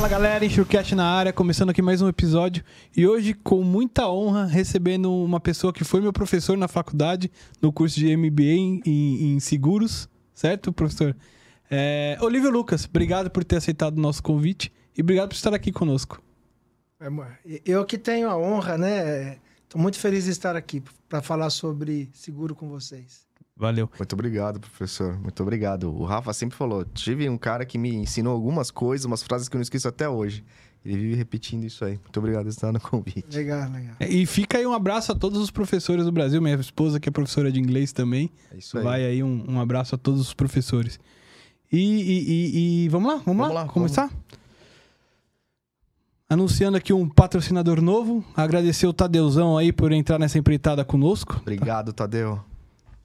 Fala galera, Enxurcast na área, começando aqui mais um episódio e hoje com muita honra recebendo uma pessoa que foi meu professor na faculdade, no curso de MBA em, em, em seguros, certo, professor? É, Olívio Lucas, obrigado por ter aceitado o nosso convite e obrigado por estar aqui conosco. É, eu que tenho a honra, né? Estou muito feliz de estar aqui para falar sobre seguro com vocês. Valeu. Muito obrigado, professor. Muito obrigado. O Rafa sempre falou: tive um cara que me ensinou algumas coisas, umas frases que eu não esqueço até hoje. Ele vive repetindo isso aí. Muito obrigado por estar no convite. Legal, legal. É, e fica aí um abraço a todos os professores do Brasil. Minha esposa, que é professora de inglês também. É isso aí. Vai aí um, um abraço a todos os professores. E, e, e, e vamos lá? Vamos, Vamos lá? lá, Começar? Anunciando aqui um patrocinador novo. Agradecer o Tadeuzão aí por entrar nessa empreitada conosco. Obrigado, Tadeu.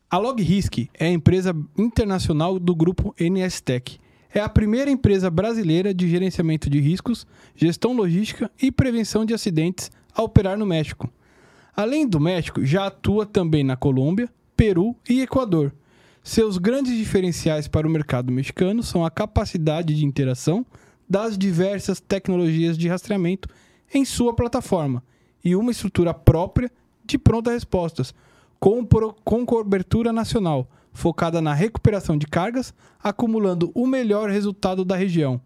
A LogRisk é a empresa internacional do grupo NSTech. É a primeira empresa brasileira de gerenciamento de riscos, gestão logística e prevenção de acidentes a operar no México. Além do México, já atua também na Colômbia, Peru e Equador. Seus grandes diferenciais para o mercado mexicano são a capacidade de interação das diversas tecnologias de rastreamento em sua plataforma e uma estrutura própria de prontas respostas, com, pro- com cobertura nacional, focada na recuperação de cargas, acumulando o melhor resultado da região.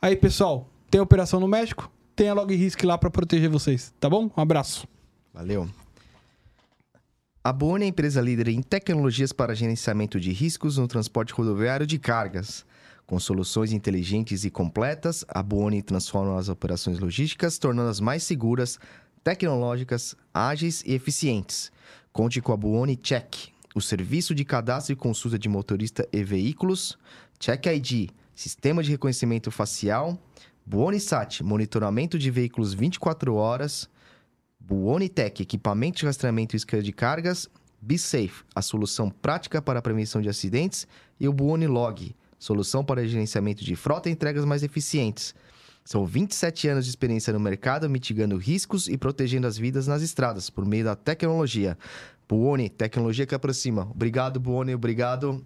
Aí, pessoal, tem operação no México? Tem a LogRisk lá para proteger vocês, tá bom? Um abraço. Valeu. A Boone é a empresa líder em tecnologias para gerenciamento de riscos no transporte rodoviário de cargas. Com soluções inteligentes e completas, a Boone transforma as operações logísticas, tornando-as mais seguras, tecnológicas, ágeis e eficientes. Conte com a Boone Check, o serviço de cadastro e consulta de motorista e veículos, Check ID, sistema de reconhecimento facial, Boone Sat, monitoramento de veículos 24 horas, Buonitech, equipamento de rastreamento e escolha de cargas. BeSafe, a solução prática para a prevenção de acidentes. E o Buonilog, solução para gerenciamento de frota e entregas mais eficientes. São 27 anos de experiência no mercado, mitigando riscos e protegendo as vidas nas estradas por meio da tecnologia. Buoni, tecnologia que aproxima. Obrigado, Buoni, obrigado.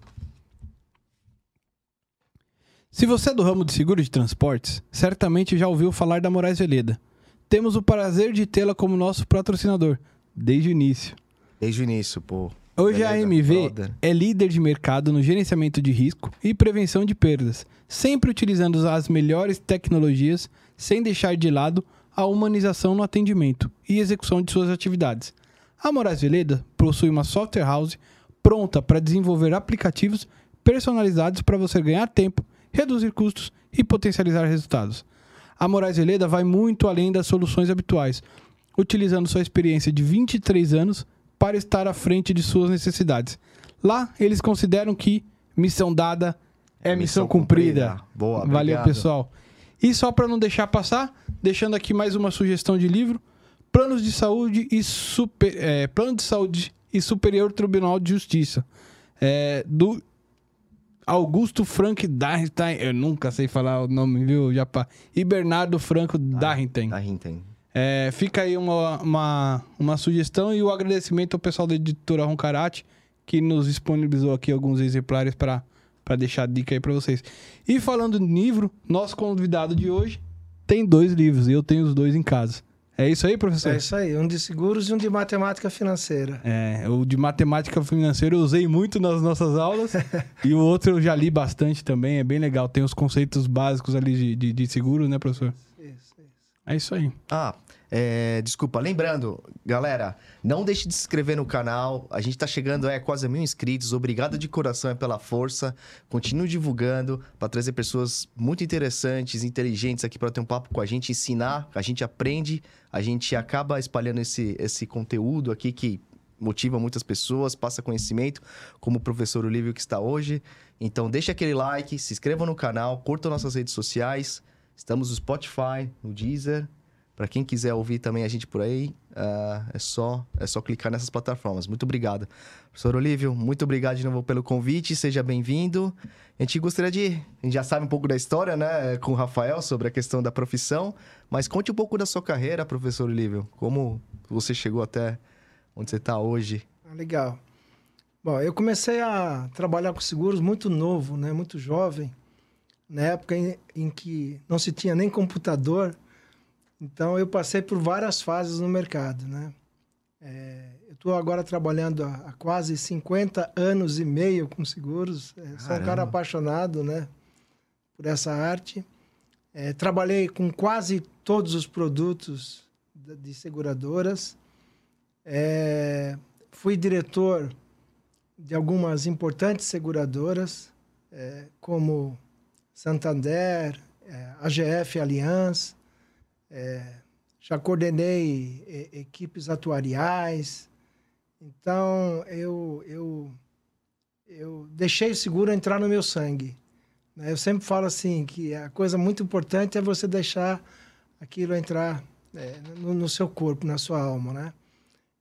Se você é do ramo de seguro de transportes, certamente já ouviu falar da Moraes Veleda. Temos o prazer de tê-la como nosso patrocinador, desde o início. Desde o início, pô. Hoje a Beleza, AMV brother. é líder de mercado no gerenciamento de risco e prevenção de perdas, sempre utilizando as melhores tecnologias, sem deixar de lado a humanização no atendimento e execução de suas atividades. A Moraes Veleda possui uma software house pronta para desenvolver aplicativos personalizados para você ganhar tempo, reduzir custos e potencializar resultados. A Moraes Veleda vai muito além das soluções habituais, utilizando sua experiência de 23 anos para estar à frente de suas necessidades. Lá, eles consideram que missão dada é missão, Missão cumprida. cumprida. Boa, Valeu, obrigado. pessoal. E só para não deixar passar, deixando aqui mais uma sugestão de livro: Planos de Saúde e Super, é, Plano de Saúde e Superior Tribunal de Justiça, é, do Augusto Frank Darrington. Eu nunca sei falar o nome, viu, Japa? E Bernardo Franco Darrington. Da Hinten. É, fica aí uma, uma, uma sugestão e o agradecimento ao pessoal da editora Roncarate, que nos disponibilizou aqui alguns exemplares para deixar a dica aí para vocês. E falando em livro, nosso convidado de hoje tem dois livros e eu tenho os dois em casa. É isso aí, professor? É isso aí, um de seguros e um de matemática financeira. É, o de matemática financeira eu usei muito nas nossas aulas e o outro eu já li bastante também, é bem legal. Tem os conceitos básicos ali de, de, de seguro, né, professor? Isso, isso. É isso aí. Ah, é, desculpa, lembrando, galera, não deixe de se inscrever no canal. A gente tá chegando é quase mil inscritos. Obrigado de coração pela força. Continue divulgando para trazer pessoas muito interessantes, inteligentes aqui para ter um papo com a gente, ensinar. A gente aprende, a gente acaba espalhando esse, esse conteúdo aqui que motiva muitas pessoas, passa conhecimento, como o professor Olívio que está hoje. Então, deixe aquele like, se inscreva no canal, curta nossas redes sociais. Estamos no Spotify, no Deezer. Para quem quiser ouvir também a gente por aí, ah, é, só, é só clicar nessas plataformas. Muito obrigado. Professor Olívio, muito obrigado de novo pelo convite. Seja bem-vindo. A gente gostaria de. A gente já sabe um pouco da história, né, com o Rafael, sobre a questão da profissão. Mas conte um pouco da sua carreira, professor Olívio. Como você chegou até onde você está hoje. Ah, legal. Bom, eu comecei a trabalhar com seguros muito novo, né? Muito jovem. na época em, em que não se tinha nem computador. Então, eu passei por várias fases no mercado, né? É, eu estou agora trabalhando há, há, quase 50 anos e meio com seguros. É, sou um cara apaixonado, né? Por essa arte. É, trabalhei com quase todos os produtos de, de seguradoras. É, fui diretor de algumas importantes seguradoras, é, como Santander, é, AGF Allianz, é, já coordenei é, equipes atuariais. Então, eu, eu, eu deixei o seguro entrar no meu sangue. Né? Eu sempre falo assim, que a coisa muito importante é você deixar aquilo entrar é, no, no, seu corpo, na sua alma, né?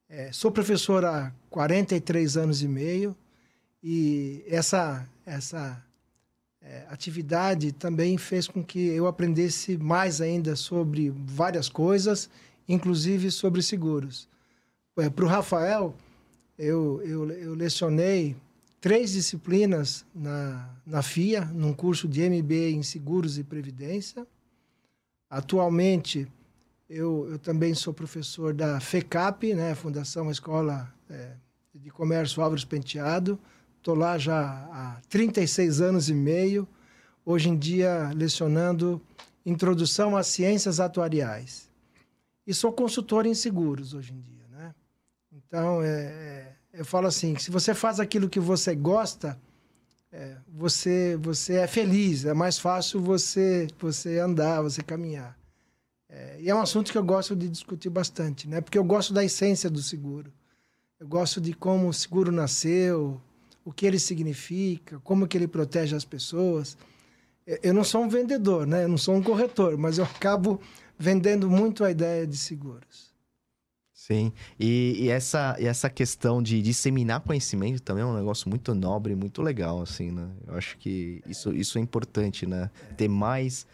É, sou professor há 43 anos e meio e essa, essa é, atividade também fez com que eu aprendesse mais ainda sobre várias coisas, inclusive sobre seguros. É, Para o Rafael, eu, eu, eu lecionei três disciplinas na, na FIA, num curso de MBA em Seguros e Previdência. Atualmente, eu, eu também sou professor da FECAP, né, Fundação Escola é, de Comércio Álvares Penteado, Estou lá já há 36 anos e meio, hoje em dia lecionando Introdução às Ciências Atuariais. E sou consultor em seguros hoje em dia, né? Então, é, é, eu falo assim, se você faz aquilo que você gosta, é, você, você é feliz, é mais fácil você, você andar, você caminhar. É, e é um assunto que eu gosto de discutir bastante, né? Porque eu gosto da essência do seguro. Eu gosto de como o seguro nasceu, o que ele significa, como que ele protege as pessoas. Eu não sou um vendedor, né? Eu não sou um corretor, mas eu acabo vendendo muito a ideia de seguros. Sim, e, e, essa, e essa questão de disseminar conhecimento também é um negócio muito nobre, muito legal, assim, né? Eu acho que isso, isso é importante, né? Ter mais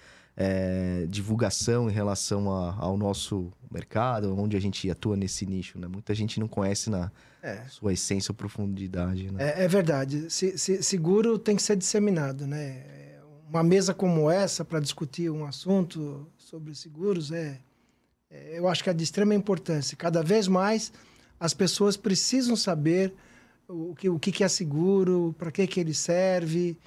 é, divulgação em relação a, ao nosso mercado, onde a gente atua nesse nicho, né? Muita gente não conhece na é. sua essência ou profundidade, né? É, é verdade. Se, se, seguro tem que ser disseminado, né? Uma mesa como essa para discutir um assunto sobre seguros é, é, eu acho que é de extrema importância. Cada vez mais as pessoas precisam saber o que, o que é seguro, para que, que ele serve,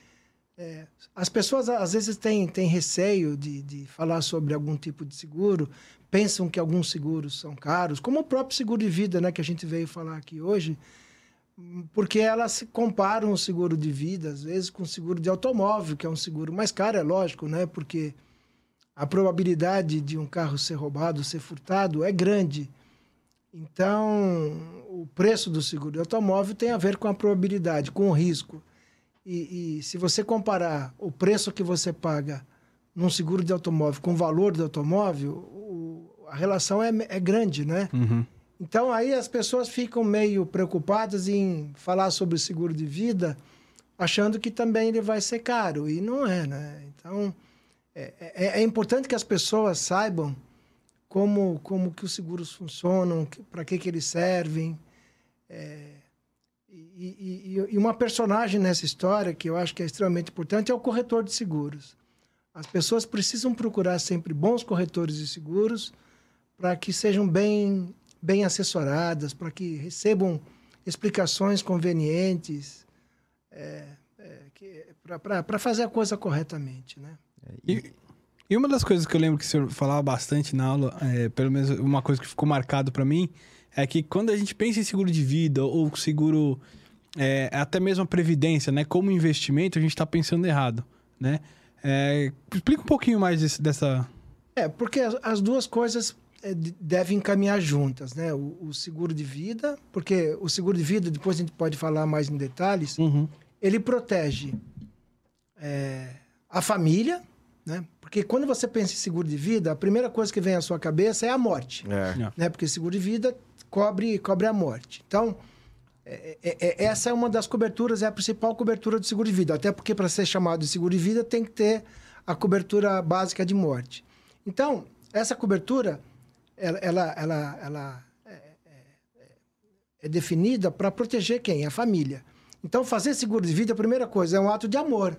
é, as pessoas às vezes têm, têm receio de, de falar sobre algum tipo de seguro, pensam que alguns seguros são caros, como o próprio seguro de vida, né, que a gente veio falar aqui hoje, porque elas comparam o seguro de vida, às vezes, com o seguro de automóvel, que é um seguro mais caro, é lógico, né, porque a probabilidade de um carro ser roubado, ser furtado, é grande. Então, o preço do seguro de automóvel tem a ver com a probabilidade, com o risco. E, e, se você comparar o preço que você paga num seguro de automóvel com o valor do automóvel, o, a relação é, é grande, né? Uhum. Então aí as pessoas ficam meio preocupadas em falar sobre o seguro de vida, achando que também ele vai ser caro. E não é, né? Então é, é, é importante que as pessoas saibam como, como que os seguros funcionam, para que, que eles servem. É, e, e, e, uma personagem nessa história que eu acho que é extremamente importante é o corretor de seguros. As pessoas precisam procurar sempre bons corretores de seguros para que sejam bem, bem assessoradas, para que recebam explicações convenientes, é, é, para fazer a coisa corretamente. Né? E, e, uma das coisas que eu lembro que o senhor falava bastante na aula, é, pelo menos uma coisa que ficou marcado para mim, é que quando a gente pensa em seguro de vida ou seguro, é, até mesmo a previdência, né? Como investimento, a gente está pensando errado, né? É, explica um pouquinho mais desse, dessa... É, porque as, as duas coisas é, devem caminhar juntas, né? O, o, seguro de vida, porque o seguro de vida, depois a gente pode falar mais em detalhes, uhum. ele protege é, a família, né? Porque quando você pensa em seguro de vida, a primeira coisa que vem à sua cabeça é a morte. É. Né? Porque seguro de vida cobre, cobre a morte. Então, é, é, é, essa é uma das coberturas, é a principal cobertura do seguro de vida. Até porque, para ser chamado de seguro de vida, tem que ter a cobertura básica de morte. Então, essa cobertura, ela, ela, ela, ela é, é, é definida para proteger quem? A família. Então, fazer seguro de vida, a primeira coisa, é um ato de amor.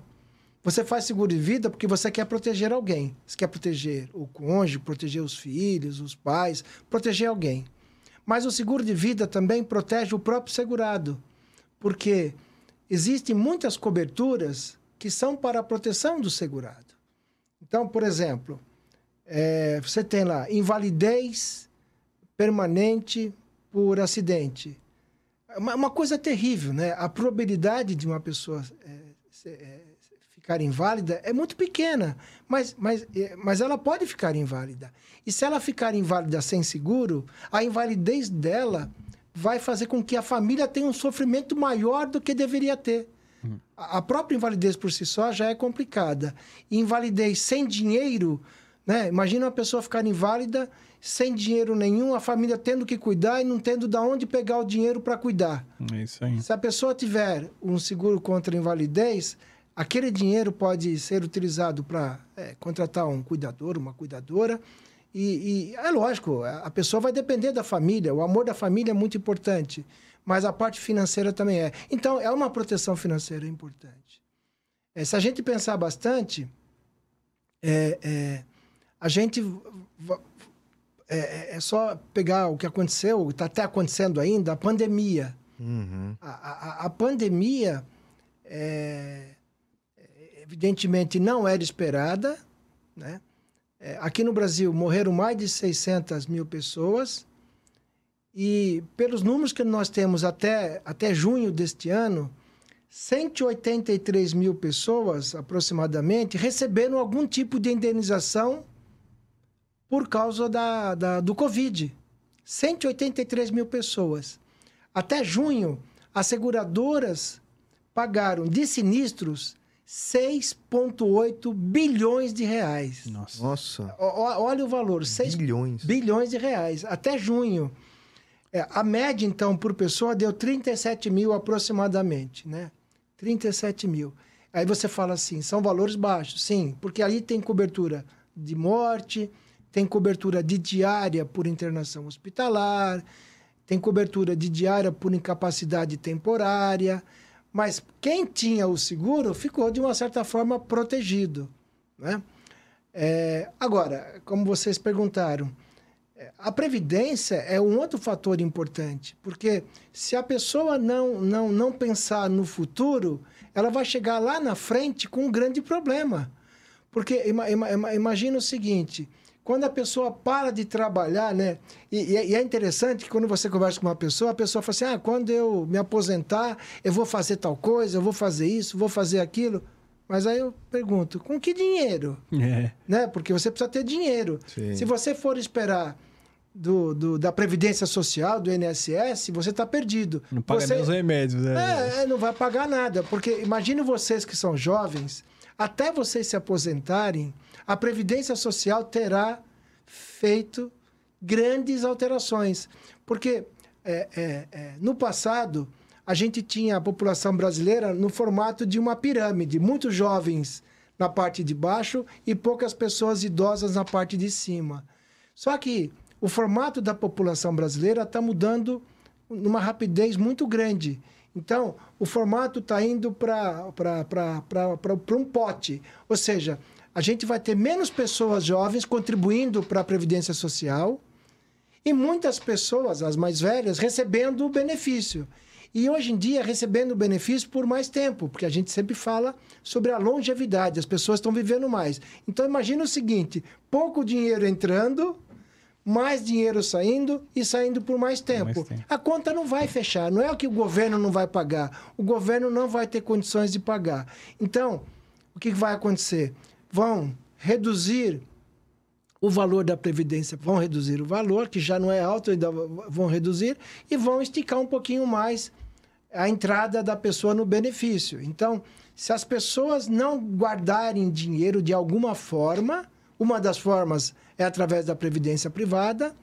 Você faz seguro de vida porque você quer proteger alguém. Você quer proteger o cônjuge, proteger os filhos, os pais, proteger alguém. Mas o seguro de vida também protege o próprio segurado, porque existem muitas coberturas que são para a proteção do segurado. Então, por exemplo, é, você tem lá invalidez permanente por acidente. Uma, uma, coisa terrível, né? A probabilidade de uma pessoa é, é, ficar inválida é muito pequena, mas, mas, é, mas ela pode ficar inválida. E se ela ficar inválida sem seguro, a invalidez dela vai fazer com que a família tenha um sofrimento maior do que deveria ter. Uhum. A própria invalidez por si só já é complicada. invalidez sem dinheiro, né? Imagina uma pessoa ficar inválida sem dinheiro nenhum, a família tendo que cuidar e não tendo de onde pegar o dinheiro para cuidar. É isso aí. Se a pessoa tiver um seguro contra invalidez, aquele dinheiro pode ser utilizado para é, contratar um cuidador, uma cuidadora. E, e, é lógico, a pessoa vai depender da família, o amor da família é muito importante, mas a parte financeira também é. Então, é uma proteção financeira importante. É, se a gente pensar bastante, é, é a gente é, é, é, só pegar o que aconteceu, está até acontecendo ainda, a pandemia. Uhum. A, a, a, pandemia é, evidentemente não era esperada. Né? É, aqui no Brasil morreram mais de 600 mil pessoas. E pelos números que nós temos até, até junho deste ano, 183 mil pessoas aproximadamente receberam algum tipo de indenização por causa da, da, do Covid. 183 mil pessoas. Até junho, as seguradoras pagaram de sinistros 6,8 bilhões de reais. Nossa. Nossa. O, olha o valor, 6 bilhões. bilhões de reais. Até junho. É, a média, então, por pessoa deu 37 mil aproximadamente, né? 37 mil. Aí você fala assim, são valores baixos. Sim, porque ali tem cobertura de morte, tem cobertura de diária por internação hospitalar, tem cobertura de diária por incapacidade temporária, mas quem tinha o seguro ficou, de uma certa forma, protegido. Né? É, agora, como vocês perguntaram, é, a previdência é um outro fator importante, porque se a pessoa não, não, não pensar no futuro, ela vai chegar lá na frente com um grande problema. Porque ima, ima, imagina o seguinte: quando a pessoa para de trabalhar, né? E, e, é interessante que quando você conversa com uma pessoa, a pessoa fala assim: ah, quando eu me aposentar, eu vou fazer tal coisa, eu vou fazer isso, vou fazer aquilo. Mas aí eu pergunto: com que dinheiro? É. Né? Porque você precisa ter dinheiro. Sim. Se você for esperar do, do, da Previdência Social, do INSS, você está perdido. Não paga você... nem os remédios. Né? É, não vai pagar nada. Porque imagine vocês que são jovens, até vocês se aposentarem a Previdência Social terá feito grandes alterações. Porque é, é, é, no passado, a gente tinha a população brasileira no formato de uma pirâmide, muitos jovens na parte de baixo e poucas pessoas idosas na parte de cima. Só que o formato da população brasileira está mudando numa rapidez muito grande. Então, o formato está indo para um pote. Ou seja, a gente vai ter menos pessoas jovens contribuindo para a Previdência Social e muitas pessoas, as mais velhas, recebendo o benefício. E hoje em dia recebendo o benefício por mais tempo, porque a gente sempre fala sobre a longevidade, as pessoas estão vivendo mais. Então imagina o seguinte: pouco dinheiro entrando, mais dinheiro saindo e saindo por mais tempo. mais tempo. A conta não vai fechar. Não é o que o governo não vai pagar. O governo não vai ter condições de pagar. Então, o que vai acontecer? vão reduzir o valor da previdência, vão reduzir o valor, que já não é alto, ainda vão reduzir, e vão esticar um pouquinho mais a entrada da pessoa no benefício. Então, se as pessoas não guardarem dinheiro de alguma forma, uma das formas é através da previdência privada,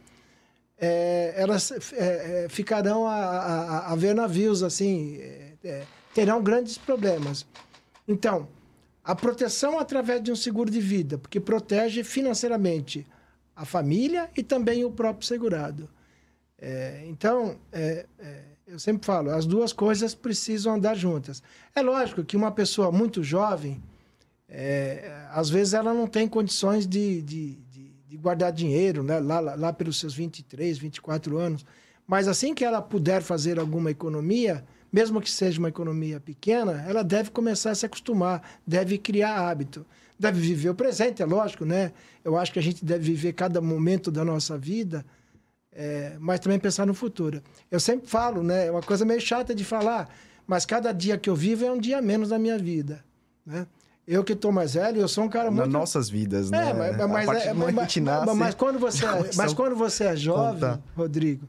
é, elas é, é ficarão a, a, a, ver navios assim, é, é, terão grandes problemas. Então, a proteção através de um seguro de vida, porque protege financeiramente a família e também o próprio segurado. É, então, é, é, eu sempre falo, as duas coisas precisam andar juntas. É lógico que uma pessoa muito jovem, é, às vezes ela não tem condições de, de, de, guardar dinheiro, né? Lá, lá, lá pelos seus 23, 24 anos. Mas assim que ela puder fazer alguma economia, mesmo que seja uma economia pequena, ela deve começar a se acostumar, deve criar hábito. Deve viver o presente, é lógico, né? Eu acho que a gente deve viver cada momento da nossa vida, é, mas também pensar no futuro. Eu sempre falo, né? É uma coisa meio chata de falar, mas cada dia que eu vivo é um dia menos da minha vida, né? Eu que estou mais velho, eu sou um cara muito... Nas nossas vidas, né? É, mas, mas, é, mas, mas, nasce, mas, quando você, é, mas quando você é jovem, conta. Rodrigo,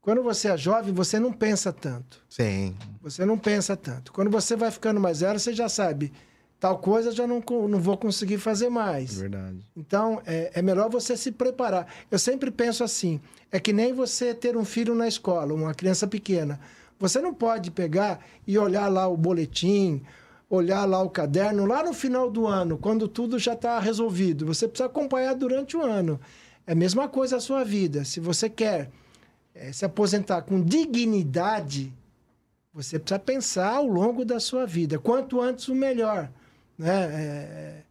quando você é jovem, você não pensa tanto. Sim. Você não pensa tanto. Quando você vai ficando mais velho, você já sabe, tal coisa já não, não vou conseguir fazer mais. Verdade. Então, é, é melhor você se preparar. Eu sempre penso assim, é que nem você ter um filho na escola, uma criança pequena. Você não pode pegar e olhar lá o boletim, olhar lá o caderno lá no final do ano, quando tudo já está resolvido. Você precisa acompanhar durante o ano. É a mesma coisa a sua vida. Se você quer é, se aposentar com dignidade, você precisa pensar ao longo da sua vida. Quanto antes, o melhor. Né? É,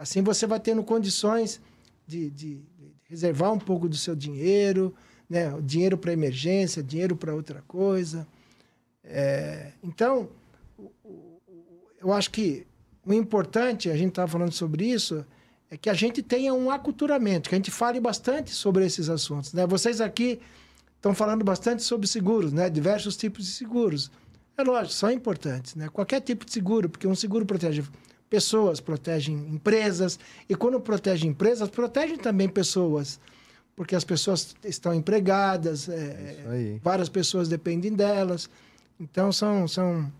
assim você vai tendo condições de, de, de, reservar um pouco do seu dinheiro, né? dinheiro para emergência, dinheiro para outra coisa. É, então, eu acho que o importante, a gente estava falando sobre isso, é que a gente tenha um aculturamento, que a gente fale bastante sobre esses assuntos. Né? Vocês aqui estão falando bastante sobre seguros, né? diversos tipos de seguros. É lógico, são importantes. Né? Qualquer tipo de seguro, porque um seguro protege pessoas, protege empresas, e quando protege empresas, protege também pessoas, porque as pessoas estão empregadas, é, é várias pessoas dependem delas. Então, são, são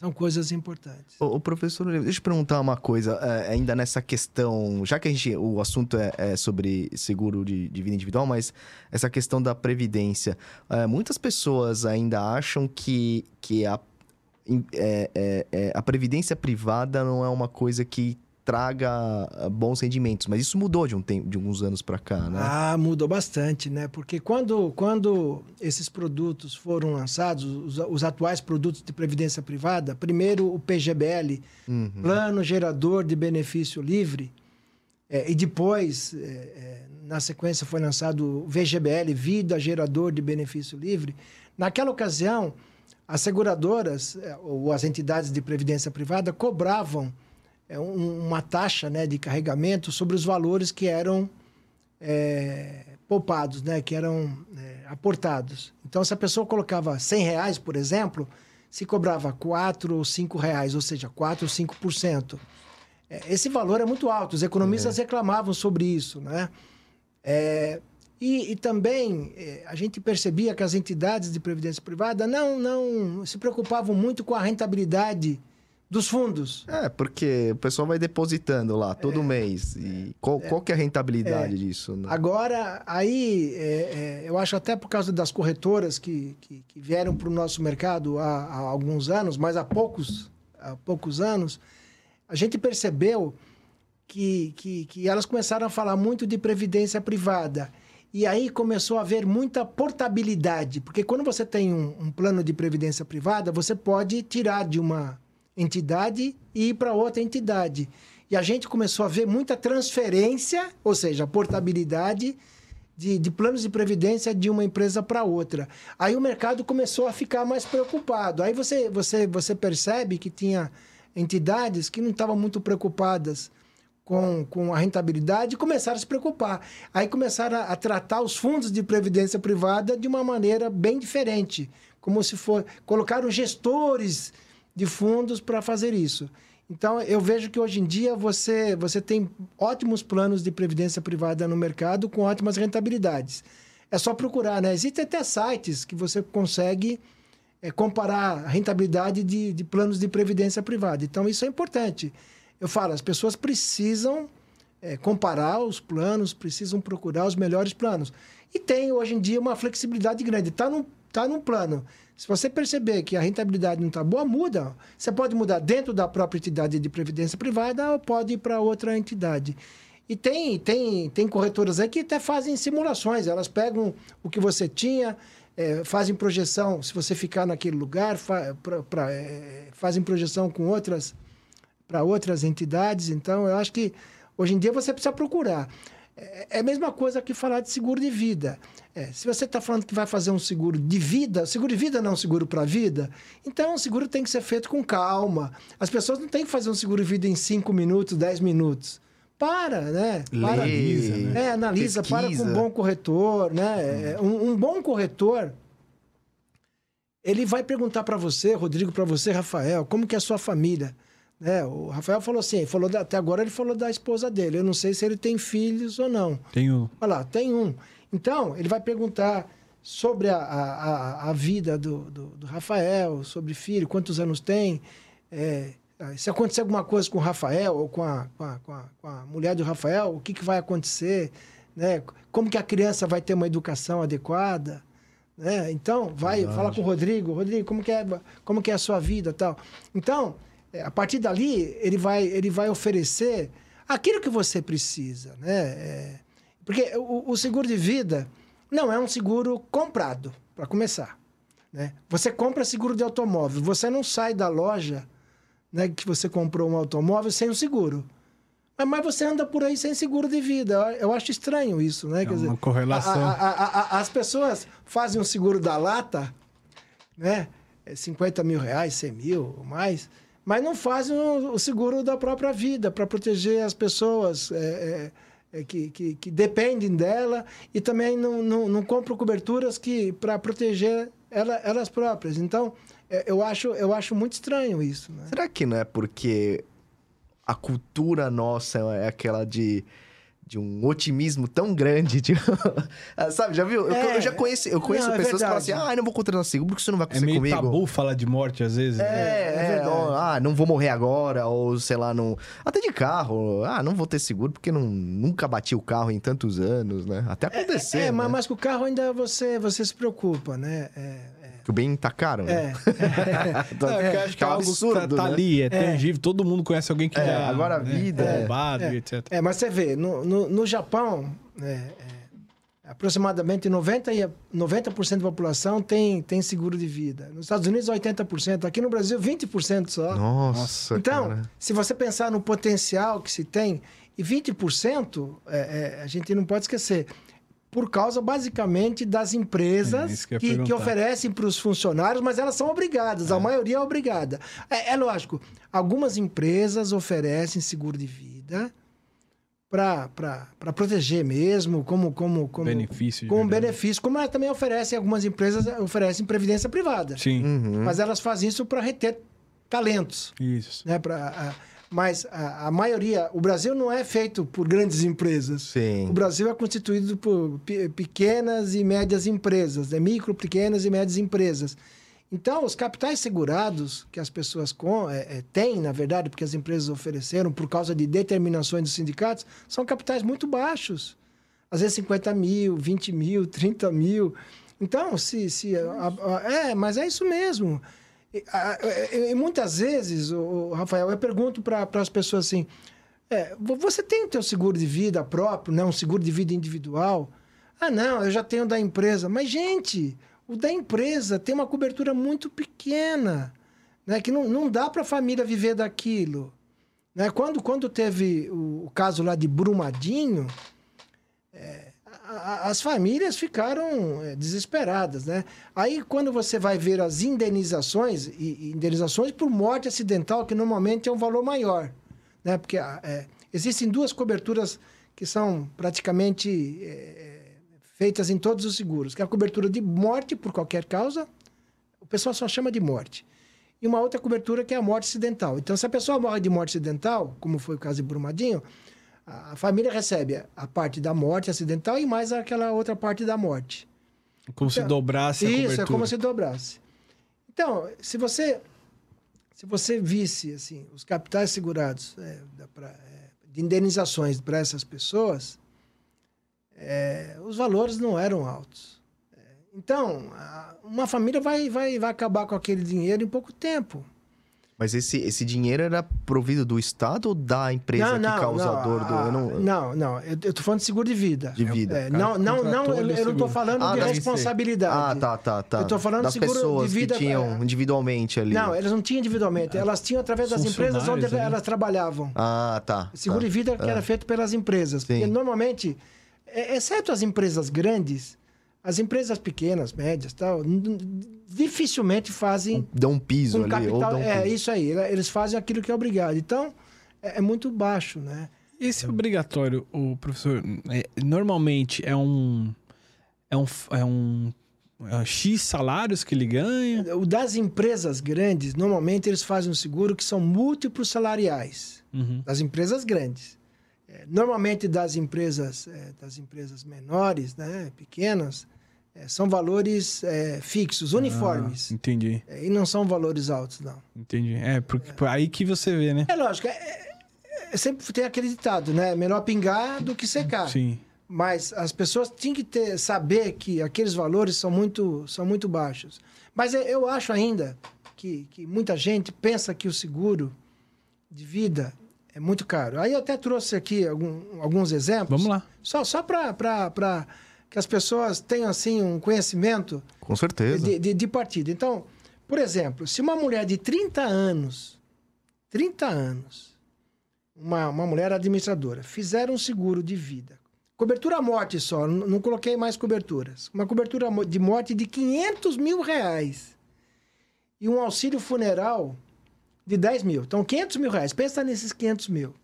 são coisas importantes. O, professor, deixa eu perguntar uma coisa, é, ainda nessa questão, já que a gente, o assunto é, é sobre seguro de, de, vida individual, mas essa questão da previdência, é, muitas pessoas ainda acham que, que a, é, é, é, a previdência privada não é uma coisa que traga ah, bons rendimentos. Mas isso mudou de, um tempo, de alguns anos para cá, né? Ah, mudou bastante, né? Porque quando, quando esses produtos foram lançados, os, os atuais produtos de previdência privada, primeiro o PGBL, uhum. Plano Gerador de Benefício Livre, é, e depois, é, é, na sequência, foi lançado o VGBL, Vida Gerador de Benefício Livre. Naquela ocasião, as seguradoras é, ou as entidades de previdência privada cobravam um, uma taxa né, de carregamento sobre os valores que eram é, poupados, né, que eram é, aportados. Então, se a pessoa colocava 100 reais, por exemplo, se cobrava 4 ou 5 reais, ou seja, 4 ou 5%. É, esse valor é muito alto, os economistas é. reclamavam sobre isso. Né? É, e, e, também é, a gente percebia que as entidades de previdência privada não, não se preocupavam muito com a rentabilidade dos fundos. É, porque o pessoal vai depositando lá todo é, mês. E qual, é, qual que é a rentabilidade é. disso? Né? Agora, aí, é, é, eu acho até por causa das corretoras que, que, que vieram para o nosso mercado há, há, alguns anos, mas há poucos, há poucos anos, a gente percebeu que, que, que elas começaram a falar muito de previdência privada. E aí começou a haver muita portabilidade, porque quando você tem um, um plano de previdência privada, você pode tirar de uma entidade e ir para outra entidade. E a gente começou a ver muita transferência, ou seja, portabilidade de, de planos de previdência de uma empresa para outra. Aí o mercado começou a ficar mais preocupado. Aí você, você, você percebe que tinha entidades que não estavam muito preocupadas com, com a rentabilidade e começaram a se preocupar. Aí começaram a, a, tratar os fundos de previdência privada de uma maneira bem diferente, como se for colocaram gestores de fundos para fazer isso. Então, eu vejo que hoje em dia você, você tem ótimos planos de previdência privada no mercado com ótimas rentabilidades. É só procurar, né? Existem até sites que você consegue é, comparar a rentabilidade de, de planos de previdência privada. Então, isso é importante. Eu falo, as pessoas precisam é, comparar os planos, precisam procurar os melhores planos. E tem, hoje em dia, uma flexibilidade grande. Está num, tá num plano se você perceber que a rentabilidade não está boa, muda. Você pode mudar dentro da própria entidade de previdência privada ou pode ir para outra entidade. E tem, tem, tem corretoras aí que até fazem simulações. Elas pegam o que você tinha, é, fazem projeção, se você ficar naquele lugar, fa, pra, pra, é, fazem projeção com outras para outras entidades. Então, eu acho que hoje em dia você precisa procurar. É, é a mesma coisa que falar de seguro de vida. É, se você está falando que vai fazer um seguro de vida, seguro de vida não é um seguro para a vida, então o seguro tem que ser feito com calma. As pessoas não têm que fazer um seguro de vida em 5 minutos, 10 minutos. Para, né? Para, Analisa, né? É, analisa, para com Pesquisa. um bom corretor, né? É, Um, um bom corretor, ele vai perguntar para você, Rodrigo, para você, Rafael, como que é a sua família? Né? O Rafael falou assim, falou da- até agora ele falou da esposa dele. Eu não sei se ele tem filhos ou não. Tenho. Olha lá, tem um. Então, ele vai perguntar sobre a, a, a- vida do, do, do Rafael, sobre filho, quantos anos tem. é, se acontecer alguma coisa com o Rafael ou com a, com a, com a, com a mulher do Rafael, o que, que vai acontecer? Né? Como que a criança vai ter uma educação adequada? Né? Então, vai, Verdade. fala com o Rodrigo. Rodrigo, como que é, como que é a sua vida tal? Então, é, a partir dali, ele vai, ele vai oferecer aquilo que você precisa, né? É, porque o, o seguro de vida não é um seguro comprado, para começar. Né? Você compra seguro de automóvel, você não sai da loja né, que você comprou um automóvel sem o seguro. Mas, mas você anda por aí sem seguro de vida. Eu, acho estranho isso, né? É uma correlação. a- a- a- as pessoas fazem um seguro da lata, né? É 50 mil reais, 100 mil ou mais, mas não fazem o, seguro da própria vida para proteger as pessoas é, é, é, que, que, que dependem dela e também não, não, não compram coberturas que para proteger ela, elas próprias. Então, é, eu acho, eu acho muito estranho isso. Né? Será que não é porque a cultura nossa é aquela de, de um otimismo tão grande? de- Ah, Sabe, já viu? Eu, É. eu já conheço, eu conheço Não, é pessoas que falam assim: ah, eu não vou contratar seguro porque isso não vai É acontecer meio comigo. tabu falar de morte às vezes. né? É, É é, verdade. ó, ah, não vou morrer agora, ou sei lá, não. Até de carro, ah, não vou ter seguro porque não, nunca bati o carro em tantos anos, né? Até acontecer. É, né? mas, mas com o carro ainda você, você se preocupa, né? É, Que o bem tá caro, né? é. Tá- É, eu acho que é tá um algo absurdo, tá, tá né? ali, é, tangível. Todo mundo conhece alguém que É, já... agora a né, vida, é. roubado É. e etc. É, mas você vê, no, no, no Japão, é, é, aproximadamente 90%, e- 90 da população tem, tem seguro de vida. Nos Estados Unidos, 80%. Aqui no Brasil, 20% só. Nossa, então, cara. se você pensar no potencial que se tem, e 20%, é, é, a gente não pode esquecer, por causa basicamente das É, empresas isso que que, que oferecem para os funcionários, mas elas são obrigadas, a maioria é obrigada. É, é lógico, algumas empresas oferecem seguro de vida para proteger mesmo, como, como, como, Benefício. como benefício, como elas também oferecem, algumas empresas oferecem previdência privada. Sim, Uhum. Mas elas fazem isso para reter talentos isso. né? Pra, a- mas a, a maioria, o Brasil não é feito por grandes empresas. Sim. O Brasil é constituído por pe- pequenas e médias empresas, né? micro, pequenas e médias empresas. Então, os capitais segurados que as pessoas com, é, é, têm, na verdade, porque as empresas ofereceram por causa de determinações dos sindicatos, são capitais muito baixos. Às vezes 50 mil, 20 mil, 30 mil. Então, se. se a- a- é, mas é isso mesmo. E, a- e- muitas vezes, o, Rafael, eu pergunto para as pessoas assim: é, vo- você tem o teu seguro de vida próprio, né? um seguro de vida individual? Ah, não, eu já tenho da empresa. Mas, gente, o da empresa tem uma cobertura muito pequena, né? que não, não dá para a família viver daquilo. Né? Quando, quando teve o, o caso lá de Brumadinho, é, as famílias ficaram é, desesperadas, né? Aí, quando você vai ver as indenizações, e indenizações por morte acidental, que normalmente é um valor maior, né? Porque ah, é, existem duas coberturas que são praticamente é, feitas em todos os seguros, que é a cobertura de morte por qualquer causa, o pessoal só chama de morte. E uma outra cobertura que é a morte acidental. Então, se a pessoa morre de morte acidental, como foi o caso de Brumadinho, a família recebe a parte da morte acidental e mais aquela outra parte da morte. Como se Então, dobrasse a Isso, cobertura. é como se dobrasse. Então, se você se você visse assim os capitais segurados é, pra- é, de indenizações para essas pessoas, é, os valores não eram altos. É, então, a- uma família vai, vai, vai acabar com aquele dinheiro em pouco tempo. Mas esse, esse dinheiro era provido do Estado ou da empresa que causador não, do. a- eu não- não, não, eu, eu tô falando de seguro de vida. De vida. É, não, não, não, eu, eu não tô seguro. falando Ah, de responsabilidade. Ah, tá, tá, tá. Eu tô falando das seguro de pessoas vida, que tinham individualmente ali. Não, elas não tinham individualmente, elas tinham através das empresas onde ali. elas trabalhavam. Ah, tá. Seguro tá. de vida que era feito pelas empresas. Sim. Porque normalmente, é- exceto as empresas grandes, as empresas pequenas, médias, tal, dificilmente fazem Dão um piso com ali. capital. ou dão um é piso. isso aí. Eles fazem aquilo que é obrigado. Então, é, é muito baixo, né? Esse obrigatório, o professor, é, normalmente é um. É um. É um. é um X salários que ele ganha. O das empresas grandes, normalmente eles fazem um seguro que são múltiplos salariais. Uhum. Das empresas grandes. É, normalmente das empresas, é, das empresas menores, né, pequenas, é, são valores é, fixos, uniformes. Ah, entendi, É, e não são valores altos, não. entendi. É, porque por aí que você vê, né? É lógico, é- sempre tem aquele ditado, né? Melhor pingar do que secar. Sim. Mas as pessoas tinham que ter, saber que aqueles valores são muito, são muito baixos. Mas eu acho ainda que, que muita gente pensa que o seguro de vida é muito caro. Aí eu até trouxe aqui algum- alguns exemplos. Vamos lá. Só, só para que as pessoas tenham assim um conhecimento Com certeza. de, de, de partida. Então, por exemplo, se uma mulher de 30 anos, 30 anos, uma, uma mulher administradora, fizer um seguro de vida, cobertura morte só, não coloquei mais coberturas, uma cobertura de morte de 500 mil reais e um auxílio funeral de 10 mil. Então, 500 mil reais. Pensa nesses 500 mil.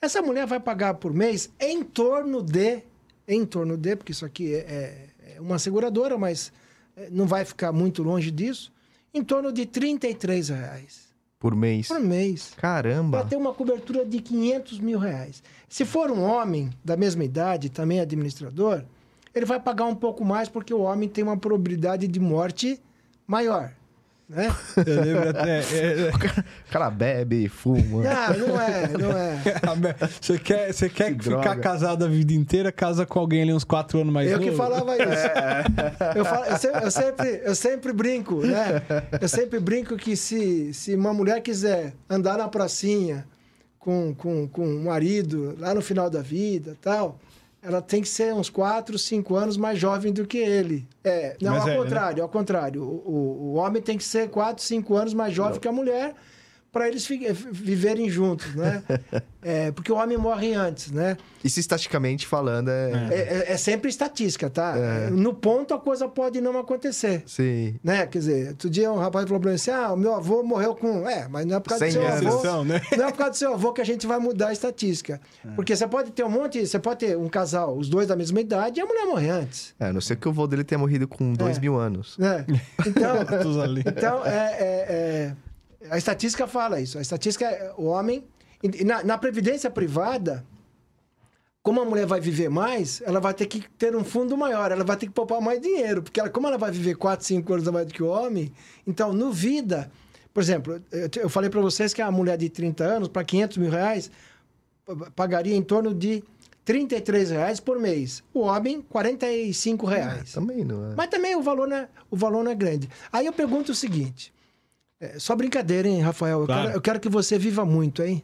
Essa mulher vai pagar por mês em torno de, em torno de, porque isso aqui é, é- é uma seguradora, mas é, não vai ficar muito longe disso, em torno de 33 reais Por mês. por mês. Para Caramba. ter uma cobertura de 500 mil reais. Se for um homem da mesma idade, também administrador, ele vai pagar um pouco mais porque o homem tem uma probabilidade de morte maior. Né? Eu lembro até. é, é, O cara bebe, fuma. Não, não é, não é. Você quer, você quer Que ficar casado a vida inteira, casa com alguém ali uns quatro anos mais Eu novo? que falava isso. Eu, falo- eu sempre, eu, sempre, eu sempre brinco, né? Eu sempre brinco que se, se uma mulher quiser andar na pracinha com, com, com um marido lá no final da vida tal, ela tem que ser uns 4, 5 anos mais jovem do que ele. É, não, Mais ao velha, né? contrário, ao contrário. O, o, o homem tem que ser 4, 5 anos mais jovem que a mulher para eles fi- viverem juntos, né? É, porque o homem morre antes, né? Isso estatisticamente falando é. É, é- é sempre estatística, tá? No ponto a coisa pode não acontecer. Sim. Né? Quer dizer, outro dia um rapaz falou pra mim assim: ah, o meu avô morreu com. É, mas não é por causa do 100 seu avô. Exceção, né? Não é por causa do seu avô que a gente vai mudar a estatística. Porque você pode ter um monte, você pode ter um casal, os dois da mesma idade, e a mulher morre antes. É, a não ser que o vô dele tenha morrido com dois É. mil anos. Então, então é, é- é- a estatística fala isso. A estatística é o homem. Na, na previdência privada, como a mulher vai viver mais, ela vai ter que ter um fundo maior, ela vai ter que poupar mais dinheiro, porque ela, como ela vai viver 4, 5 anos a mais do que o homem, então no vida, por exemplo, eu, falei para vocês que a mulher de 30 anos, para 500 mil reais, pa- pagaria em torno de 33 reais por mês. O homem, 45 reais. Também não é. Mas também o valor, não é, o valor não é grande. Aí eu pergunto o seguinte: é, só brincadeira, hein, Rafael? Eu, Claro. quero, eu quero que você viva muito, hein?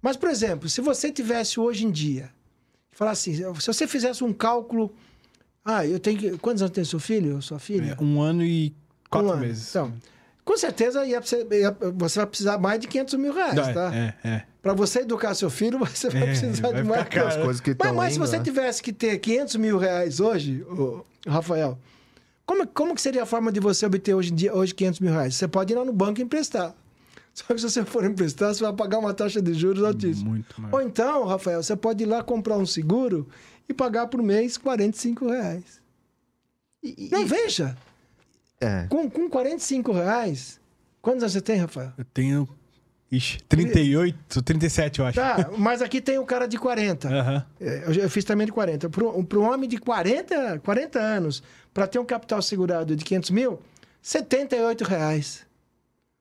Mas, por exemplo, se você tivesse hoje em dia, falar assim, se você fizesse um cálculo. Ah, eu tenho que. Quantos anos tem seu filho sua filha? É, um ano e quatro Um ano. meses. Então, com certeza ia, ia- você vai precisar mais de 500 mil reais, é, tá? é, é. Para você educar seu filho, você vai É, precisar vai de mais coisas que mas, mas se indo, você né? tivesse que ter 500 mil reais hoje, Rafael, como, como que seria a forma de você obter hoje em dia hoje 500 mil reais? Você pode ir lá no banco e emprestar. Só que se você for emprestar, você vai pagar uma taxa de juros altíssima. Muito mais. Ou então, Rafael, você pode ir lá comprar um seguro e pagar por mês 45 reais. E- e- Não, veja, É. com, com 45 reais, quantos anos você tem, Rafael? Eu tenho. Ixi, 38, 37, eu acho. Tá, mas aqui tem o cara de 40. Aham. É, Eu, eu fiz também de 40. Para um homem de 40, 40 anos, para ter um capital segurado de 500 mil, 78 reais.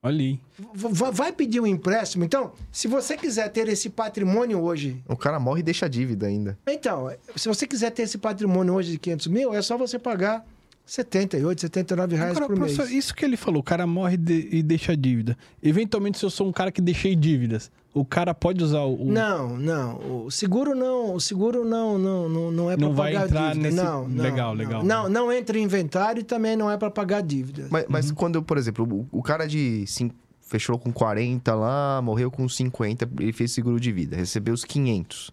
Olha aí. V- v- vai pedir um empréstimo? Então, se você quiser ter esse patrimônio hoje... O cara morre e deixa a dívida ainda. Então, se você quiser ter esse patrimônio hoje de 500 mil, é só você pagar 78, 79 reais Agora, por mês. professor, isso que ele falou, o cara morre de- e deixa dívida. Eventualmente, se eu sou um cara que deixei dívidas, o cara pode usar o. o- Não, não. O seguro não, o seguro não, não, não, não é para Não vai pagar entrar dívida. nesse- Não, não, Legal, não. legal. Não, não entra em inventário e também não é para pagar dívidas. Mas, mas quando, por exemplo, o, o cara de fechou com 40 lá, morreu com 50, ele fez seguro de vida, recebeu os 500.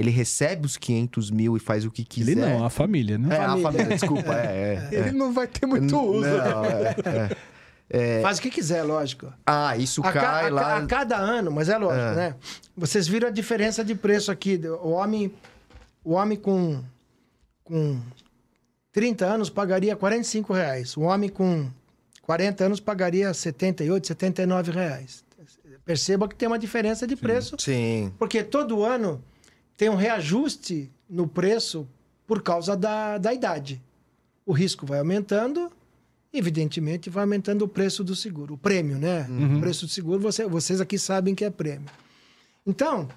Ele recebe os 500 mil e faz o que quiser. Ele não, a família, né? É, a Família. família, desculpa, é, é. Ele não vai ter muito uso. Não, é, é. Faz o que quiser, lógico. Ah, isso A, ca- cai a ca- lá. a cada ano, mas é lógico, É. né? Vocês viram a diferença de preço aqui. O homem, o homem com, com 30 anos pagaria 45 reais. O homem com 40 anos pagaria 78, 79 reais. Perceba que tem uma diferença de preço, Sim. porque todo ano tem um reajuste no preço por causa da, da idade. O risco vai aumentando, evidentemente vai aumentando o preço do seguro, o prêmio, né? O preço do seguro, você- vocês aqui sabem que é prêmio. Então,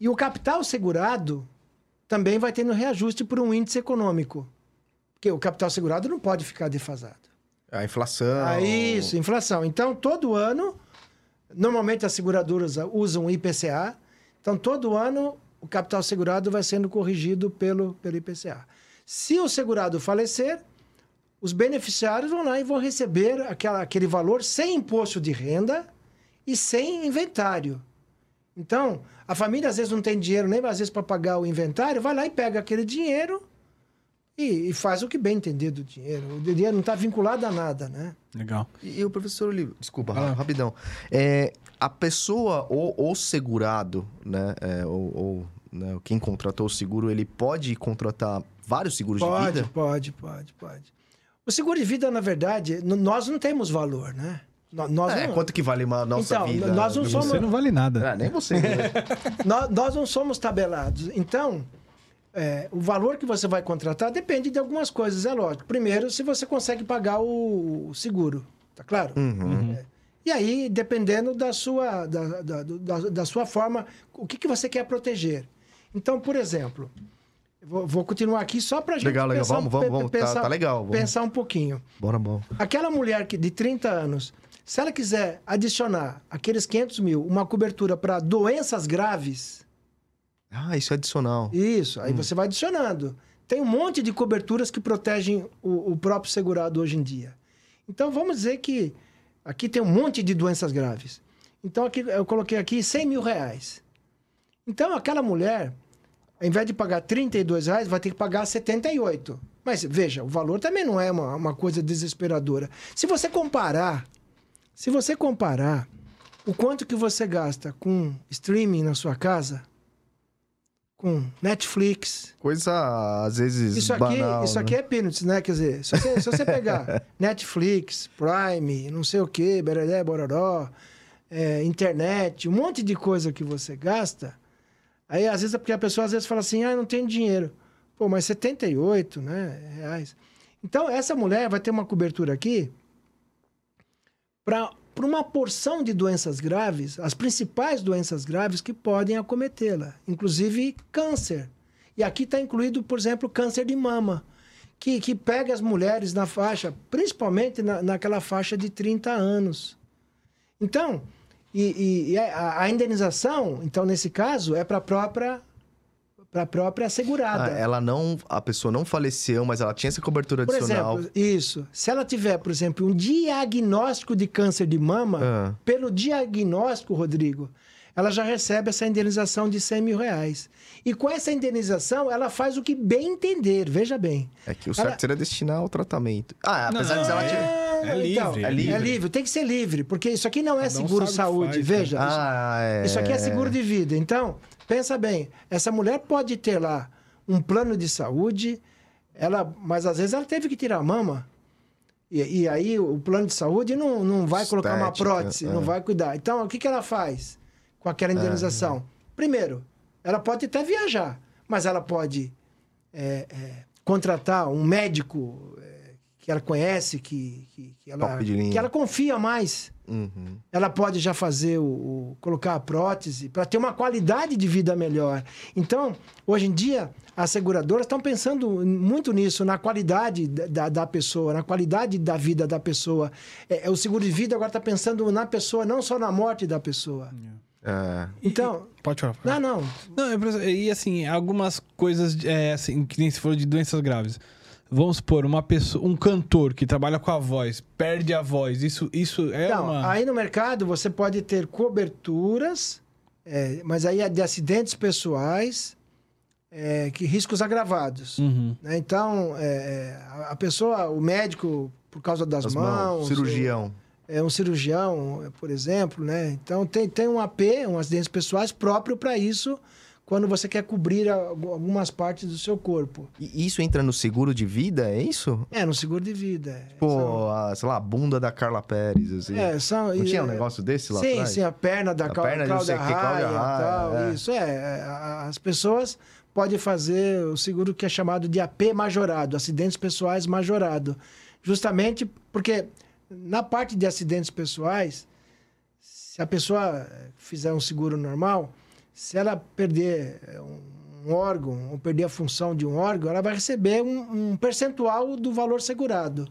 e o capital segurado também vai tendo reajuste por um índice econômico. Porque o capital segurado não pode ficar defasado. A inflação. Ah, isso, inflação. Então, todo ano, normalmente as seguradoras usam IPCA. Então, todo ano, o capital segurado vai sendo corrigido pelo, pelo IPCA. Se o segurado falecer, os beneficiários vão lá e vão receber aquela, aquele valor sem imposto de renda e sem inventário. Então, a família às vezes não tem dinheiro nem às vezes para pagar o inventário, vai lá e pega aquele dinheiro e, e faz o que bem entender do dinheiro. O dinheiro não está vinculado a nada, né? Legal. E, e o professor Olívio, desculpa, lá. rapidão. É, a pessoa ou o segurado, né, é, ou, ou, né, quem contratou o seguro, ele pode contratar vários seguros de Pode, vida? pode, pode, pode. O seguro de vida, na verdade, nós não temos valor, né? Nós, É, não, quanto que vale uma nossa Então, vida? nós não somos- Você não vale nada. Ah, nem você. né? nós, nós não somos tabelados. Então, é, o valor que você vai contratar depende de algumas coisas, é lógico. Primeiro, se você consegue pagar o, o seguro, tá claro? Uhum. É. E aí, dependendo da sua, da, da, da, da sua forma, o que, que você quer proteger. Então, por exemplo, vou, vou continuar aqui só para gente Legal, legal. pensar, Vamos, vamos, vamos. Tá- pensar, tá legal, vamos. pensar um pouquinho. Bora, bom. Aquela mulher que, de 30 anos, se ela quiser adicionar aqueles 500 mil, uma cobertura para doenças graves, Ah, isso é adicional. isso, aí você vai adicionando. Tem um monte de coberturas que protegem o, o próprio segurado hoje em dia. Então, vamos dizer que aqui tem um monte de doenças graves. Então, aqui, eu coloquei aqui 100 mil reais. Então, aquela mulher, ao invés de pagar 32 reais, vai ter que pagar 78. Mas, veja, o valor também não é uma, uma coisa desesperadora. Se você comparar, se você comparar o quanto que você gasta com streaming na sua casa, com Netflix, Coisa, às vezes, isso aqui, banal, isso né? aqui é peanuts, né? Quer dizer, se você, se você pegar Netflix, Prime, não sei o quê, Bereré, Bororó, é, internet, um monte de coisa que você gasta, aí às vezes é porque a pessoa às vezes fala assim, ah, não tenho dinheiro. Pô, mas 78, né, reais. Então, essa mulher vai ter uma cobertura aqui para uma porção de doenças graves, as principais doenças graves que podem acometê-la, inclusive câncer. E aqui está incluído, por exemplo, câncer de mama, que, que pega as mulheres na faixa, principalmente na, naquela faixa de 30 anos. Então, e- e a, a indenização, então, nesse caso, é para a própria, pra própria assegurada. Ah, ela não... A pessoa não faleceu, mas ela tinha essa cobertura Por adicional. exemplo, isso. Se ela tiver, por exemplo, um diagnóstico de câncer de mama, Ah. pelo diagnóstico, Rodrigo, ela já recebe essa indenização de 100 mil reais. E com essa indenização, ela faz o que bem entender, veja bem. É que o certo Ela- seria destinar ao tratamento. Ah, apesar Não, de ela é- tiver... É livre, então, é é livre. livre. tem que ser livre, porque isso aqui não é Cada um seguro que saúde, faz, né? veja. isso- Ah, é... isso aqui é seguro de vida. Então, pensa bem, essa mulher pode ter lá um plano de saúde, ela, mas às vezes ela teve que tirar a mama. E, e aí o plano de saúde não, não vai colocar uma Estética, prótese, é. não vai cuidar. Então, o que, que ela faz com aquela indenização? Primeiro, ela pode até viajar, mas ela pode é, é, contratar um médico é, que ela conhece, que, que, que ela, que ela confia mais. Uhum. Ela pode já fazer o, o- colocar a prótese para ter uma qualidade de vida melhor. Então, hoje em dia, as seguradoras estão pensando muito nisso, na qualidade da, da- pessoa, na qualidade da vida da pessoa. É, é, o seguro de vida agora está pensando na pessoa, não só na morte da pessoa. É. Então, Pode falar. não, não. Não, é e assim, algumas coisas, é, assim, que nem se falou de doenças graves. Vamos supor, uma pessoa, um cantor que trabalha com a voz, perde a voz, isso, isso é Então, uma... aí no mercado você pode ter coberturas, é, mas aí é de acidentes pessoais, é, que riscos agravados. Uhum. né? Então, é, é, a- pessoa, o médico, por causa das, As mãos, mãos, cirurgião. é um cirurgião, por exemplo, né? Então tem, tem um AP, um acidentes pessoais próprio para isso, quando você quer cobrir algumas partes do seu corpo. E isso entra no seguro de vida, é isso? É, no seguro de vida. Pô, a, sei lá, a bunda da Carla Pérez, assim. É, são, Não tinha um negócio desse lá sim, atrás? sim, a perna da A Clá- perna Cláudia que, Cláudia Raia e Raia, tal. é. Isso, é. é, As pessoas podem fazer o seguro que é chamado de AP majorado, acidentes pessoais majorado. Justamente porque na parte de acidentes pessoais, se a pessoa fizer um seguro normal, se ela perder eh, um órgão ou perder a função de um órgão, ela vai receber um, um percentual do valor segurado.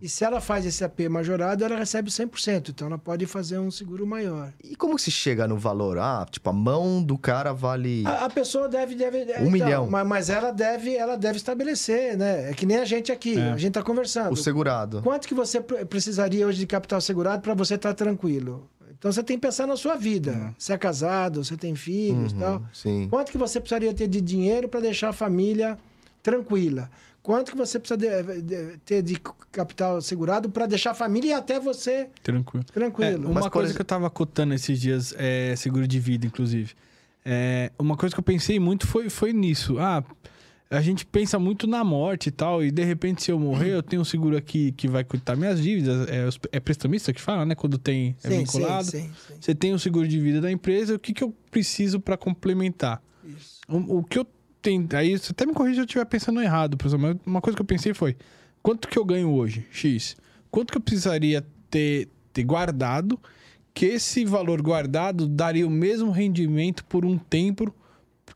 E se ela faz esse AP majorado, ela recebe 100%. Então, ela pode fazer um seguro maior. E como se chega no valor? Ah, tipo, a mão do cara vale... A, a pessoa deve... deve Um milhão. Mas, mas ela, deve, ela deve estabelecer, né? É que nem a gente aqui. É. A gente está conversando. o segurado. Quanto que você pre- precisaria hoje de capital segurado para você estar tranquilo? Então, você tem que pensar na sua vida. Você é casado, você tem filhos e Uhum, tal. Sim. Quanto que você precisaria ter de dinheiro para deixar a família tranquila? Quanto que você precisa de- de- ter de capital segurado para deixar a família e até você Tranquilo. É, tranquilo? uma Mas, por coisa que eu tava cotando esses dias é seguro de vida, inclusive. É, uma coisa que eu pensei muito foi, foi nisso. Ah, a gente pensa muito na morte e tal, e de repente, se eu morrer, eu tenho um seguro aqui que vai quitar minhas dívidas. É, é prestamista que fala, né? Quando tem é sim, vinculado. sim, sim. Você tem o seguro de vida da empresa, o que, que eu preciso para complementar? Isso. O, o que eu tenho. Aí você até me corrija se eu estiver pensando errado, professor, mas uma coisa que eu pensei foi: quanto que eu ganho hoje? X. Quanto que eu precisaria ter, ter guardado que esse valor guardado daria o mesmo rendimento por um tempo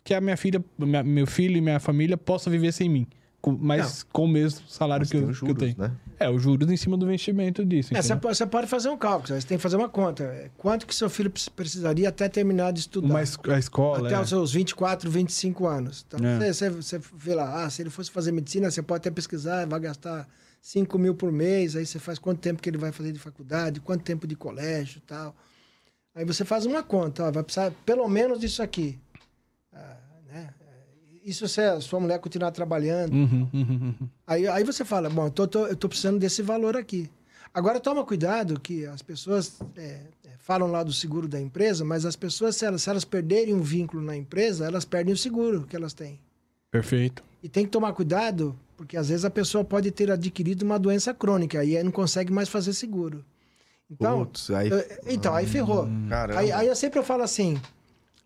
que a minha filha, minha- meu filho e minha família possam viver sem mim? Com- mas com o mesmo salário Mas que eu, os que eu juros, tenho. né? É, os juros em cima do investimento disso. É, você, você pode fazer um cálculo, você tem que fazer uma conta. Quanto que seu filho precis- precisaria até terminar de estudar? Uma es- a escola. Até é. os seus 24, 25 anos. Então, É. você, você, vê lá, ah, se ele fosse fazer medicina, você pode até pesquisar, vai gastar 5 mil por mês, aí você faz quanto tempo que ele vai fazer de faculdade, quanto tempo de colégio e tal. Aí você faz uma conta, ó, vai precisar pelo menos disso aqui. Ah, né? Isso se a sua mulher continuar trabalhando. Uhum, uhum, uhum. Aí, aí você fala, bom, eu tô, tô- eu tô precisando desse valor aqui. Agora toma cuidado que as pessoas é, é, falam lá do seguro da empresa, mas as pessoas, se elas, se elas perderem um vínculo na empresa, elas perdem o seguro que elas têm. Perfeito. E tem que tomar cuidado, porque às vezes a pessoa pode ter adquirido uma doença crônica e aí não consegue mais fazer seguro. Então, Putz, aí... eh, então aí ferrou. Caramba. Aí, aí eu sempre falo assim: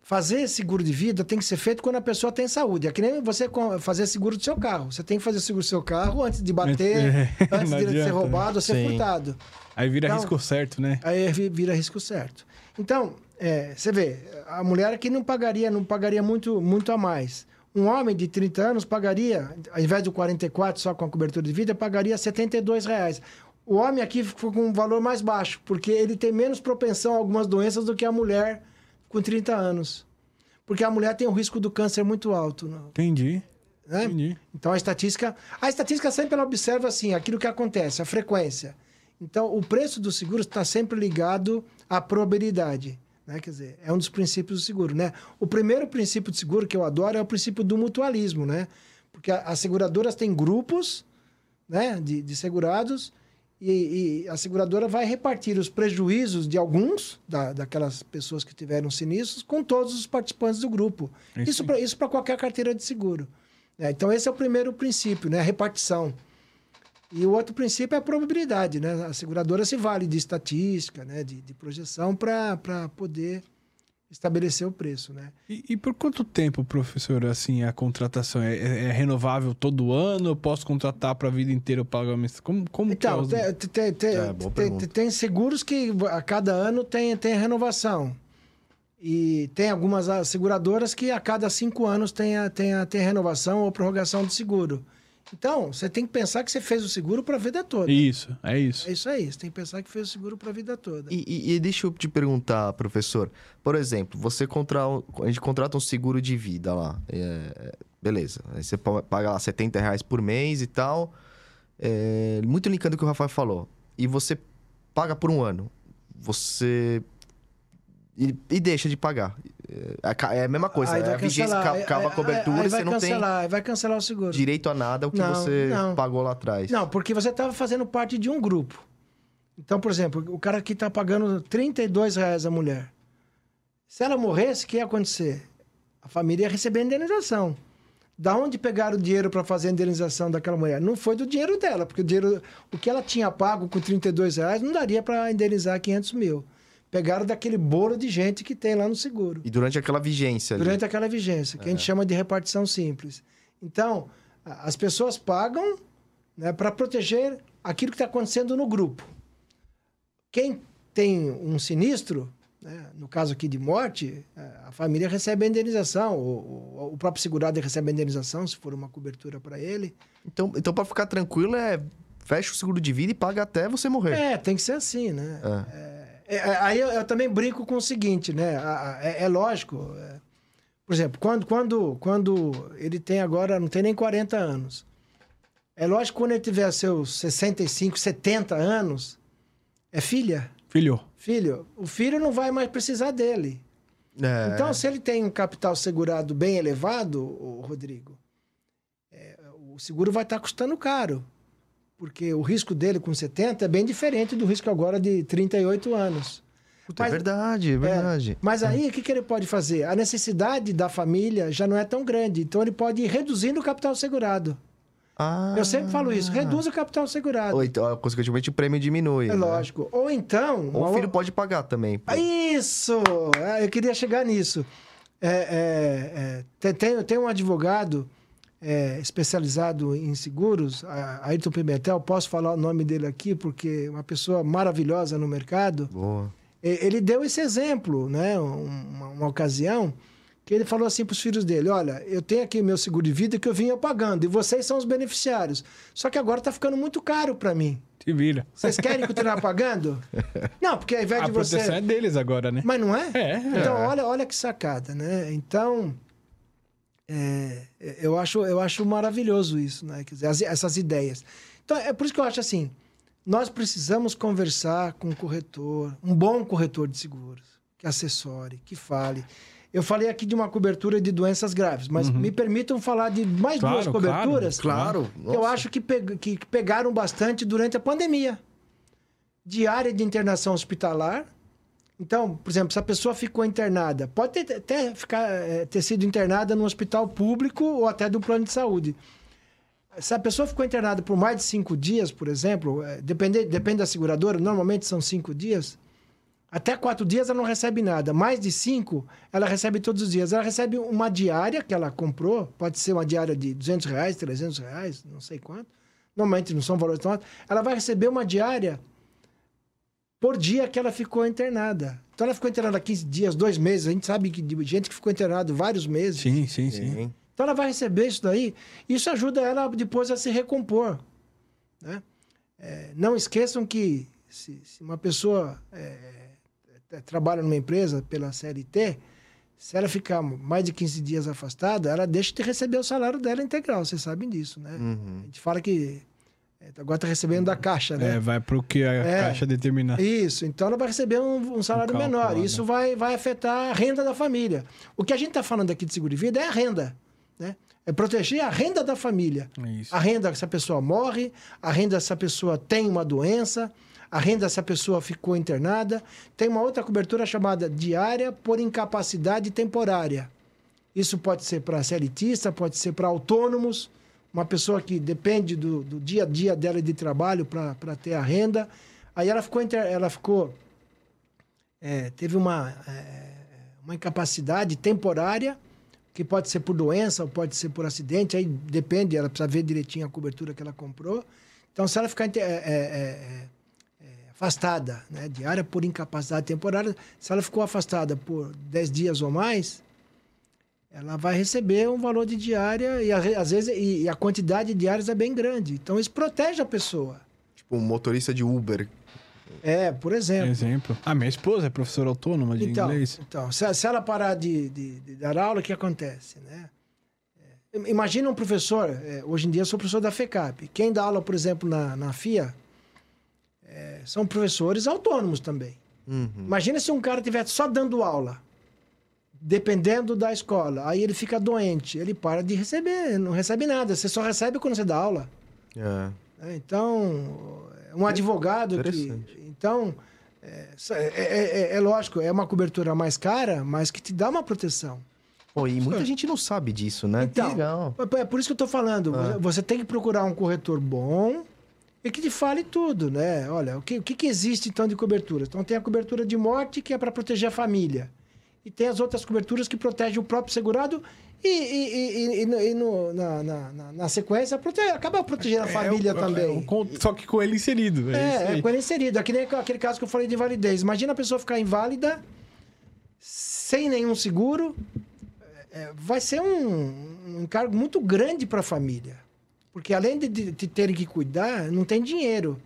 fazer seguro de vida tem que ser feito quando a pessoa tem saúde. É que nem você fazer seguro do seu carro. Você tem que fazer seguro do seu carro antes de bater, É, antes de ser adianta. roubado ou ser Sim. furtado. Aí vira Então- risco certo, né? Aí vi- vira risco certo. Então, é, você vê, a mulher aqui não pagaria, não pagaria muito, muito a mais. Um homem de 30 anos pagaria, ao invés do 44 só com a cobertura de vida, pagaria 72 reais. O homem aqui ficou com um valor mais baixo, porque ele tem menos propensão a algumas doenças do que a mulher com 30 anos. Porque a mulher tem um risco do câncer muito alto. né? Entendi. né? Entendi. Então a estatística, a estatística sempre ela observa assim, aquilo que acontece, a frequência. Então o preço do seguro está sempre ligado à probabilidade, né? Quer dizer, é um dos princípios do seguro, né? O primeiro princípio de seguro que eu adoro é o princípio do mutualismo, né? Porque as seguradoras têm grupos, né, de, de segurados e, e a seguradora vai repartir os prejuízos de alguns da, daquelas pessoas que tiveram sinistros com todos os participantes do grupo. É isso Isso para isso para qualquer carteira de seguro. né? então esse é o primeiro princípio, né, a repartição. E o outro princípio é a probabilidade, né? A seguradora se vale de estatística, né, de, de projeção para poder estabelecer o preço, né? E, e por quanto tempo, professor, assim, a contratação é, é- é renovável todo ano? Eu posso contratar para a vida inteira a mens- Como, como Então, que é? os- tem, tem- tem- É, tem- tem seguros que a cada ano tem, tem renovação. E tem algumas ah, seguradoras que a cada cinco anos tem, a, tem, a, tem renovação ou prorrogação do seguro. Então, você tem que pensar que você fez o seguro para a vida toda. Isso, é isso. É isso aí, você tem que pensar que fez o seguro para a vida toda. E, e- e deixa eu te perguntar, professor. Por exemplo, você contra, a gente contrata um seguro de vida lá. é, beleza. Aí você pa- paga lá 70 reais por mês e tal. É, muito linkando o que o Rafael falou. E você paga por um ano. Você. E, e deixa de pagar. É, a ca- é a mesma coisa. Aí é vai a vigência acaba a cobertura e você não tem cancelar, vai cancelar o seguro. direito a nada o que Não, você não. pagou lá atrás. Não, porque você estava fazendo parte de um grupo. Então, por exemplo, o cara aqui está pagando 32 reais a mulher. Se ela morresse, o que ia acontecer? A família ia receber a indenização. Da onde pegaram o dinheiro para fazer a indenização daquela mulher? Não foi do dinheiro dela, porque o, dinheiro, o que ela tinha pago com 32 reais não daria para indenizar 500 mil. Pegaram daquele bolo de gente que tem lá no seguro E durante aquela vigência ali. durante aquela vigência, que a gente chama de repartição simples. Então, as pessoas pagam né, para proteger aquilo que está acontecendo no grupo. Quem tem um sinistro, né, no caso aqui de morte, eh, a família recebe a indenização, o, o- o próprio segurado recebe a indenização, se for uma cobertura para ele. Então, então para ficar tranquilo, é fecha o seguro de vida e paga até você morrer. É, tem que ser assim, né? É. É, é, aí eu, eu também brinco com o seguinte, né? É, é lógico. é, por exemplo, quando, quando, quando ele tem agora, não tem nem 40 anos. É lógico que quando ele tiver seus 65, 70 anos, é filha. Filho, Filho, o filho não vai mais precisar dele. É. Então, se ele tem um capital segurado bem elevado, Rodrigo, é, o seguro vai estar custando caro. Porque o risco dele com 70 é bem diferente do risco agora de 38 anos. Puta, é mas- verdade, é verdade. Mas aí, o que, que ele pode fazer? A necessidade da família já não é tão grande. Então, ele pode ir reduzindo o capital segurado. Ah. Eu sempre falo isso. Reduz o capital segurado. Ou então, consequentemente, o prêmio diminui. É né? lógico. Ou então... Ou o filho o- pode pagar também. pô. Isso! Ah, Eu queria chegar nisso. É, é, é, tem, tem um advogado é, especializado em seguros, a- Ayrton Pimentel, posso falar o nome dele aqui, porque é uma pessoa maravilhosa no mercado. Boa. Ele deu esse exemplo, né? Um- Uma, uma ocasião, que ele falou assim para os filhos dele: Olha, eu tenho aqui meu seguro de vida que eu vinha pagando, e vocês são os beneficiários. Só que agora está ficando muito caro para mim. se vira. Vocês querem continuar pagando? Não, porque ao invés A de você. proteção é deles agora, né? Mas não é? É, Então, é. olha, olha que sacada, né? Então, é, eu, acho, eu acho maravilhoso isso, né? Quer dizer, as- essas ideias. Então, é por isso que eu acho assim, nós precisamos conversar com o corretor, um bom corretor de seguros, que assessore, que fale. Eu falei aqui de uma cobertura de doenças graves, mas me permitam falar de mais Claro, duas coberturas Claro. que eu acho que, pe- que pegaram bastante durante a pandemia. Diária de internação hospitalar. Então, por exemplo, se a pessoa ficou internada, pode ter, até ficar, eh, ter sido internada no hospital público ou até do plano de saúde. Se a pessoa ficou internada por mais de cinco dias, por exemplo, eh, depende, depende da seguradora, normalmente são cinco dias. Até quatro dias ela não recebe nada. Mais de cinco, ela recebe todos os dias. Ela recebe uma diária que ela comprou, pode ser uma diária de 200 reais, 300 reais, não sei quanto. Normalmente não são valores tão altos. Ela vai receber uma diária por dia que ela ficou internada. Então ela ficou internada 15 dias, dois meses. A gente sabe que de gente que ficou internada vários meses. Sim, sim, sim. Sim. Então ela vai receber isso daí. Isso ajuda ela depois a se recompor. Né? É, não esqueçam que se, se uma pessoa é, é, trabalha numa empresa pela CLT, se ela ficar mais de 15 dias afastada, ela deixa de receber o salário dela integral. Vocês sabem disso, né? Uhum. A gente fala que agora está recebendo da caixa, né? É, vai pro que a É. caixa determinar. Isso, então ela vai receber um, um salário Um cálculo menor. lá, né? Isso vai, vai afetar a renda da família. O que a gente está falando aqui de seguro de vida é a renda. Né? É proteger a renda da família. É isso. A renda se a pessoa morre, a renda se a pessoa tem uma doença, a renda se a pessoa ficou internada. Tem uma outra cobertura chamada diária por incapacidade temporária. Isso pode ser para CLTista, pode ser para autônomos, uma pessoa que depende do, do dia a dia dela de trabalho para ter a renda. Aí ela ficou, ela ficou é, teve uma, é, uma incapacidade temporária, que pode ser por doença ou pode ser por acidente, aí depende, ela precisa ver direitinho a cobertura que ela comprou. Então, se ela ficar é, é, é, afastada, né, diária por incapacidade temporária, se ela ficou afastada por 10 dias ou mais, ela vai receber um valor de diária e às vezes e, e a quantidade de diárias é bem grande. Então isso protege a pessoa. Tipo um motorista de Uber. É, por exemplo. Exemplo. A minha esposa é professora autônoma de então, inglês. Então, se, se ela parar de, de, de, dar aula, o que acontece, né? É, imagina um professor, é, hoje em dia eu sou professor da FECAP. Quem dá aula, por exemplo, na, na FIA, é, são professores autônomos também. Uhum. Imagina se um cara estivesse só dando aula, dependendo da escola. Aí ele fica doente, ele para de receber, não recebe nada. Você só recebe quando você dá aula. É. é então, um advogado que. Então, é, é, é, lógico, é uma cobertura mais cara, mas que te dá uma proteção. Pô, e muita gente não sabe disso, né? Então, que legal. É por isso que eu estou falando. Ah. Você tem que procurar um corretor bom e que te fale tudo, né? Olha, o que, o que existe então de cobertura? Então tem a cobertura de morte, que é para proteger a família. E tem as outras coberturas que protegem o próprio segurado e, e, e, e no, na, na, na, sequência protege, acaba protegendo a é, família é, também. É, só que com ele inserido. É, é, é com ele inserido. Aqui nem aquele caso que eu falei de invalidez. Imagina a pessoa ficar inválida sem nenhum seguro. É, vai ser um, um encargo muito grande para a família. Porque além de, de, de terem que cuidar, não tem dinheiro.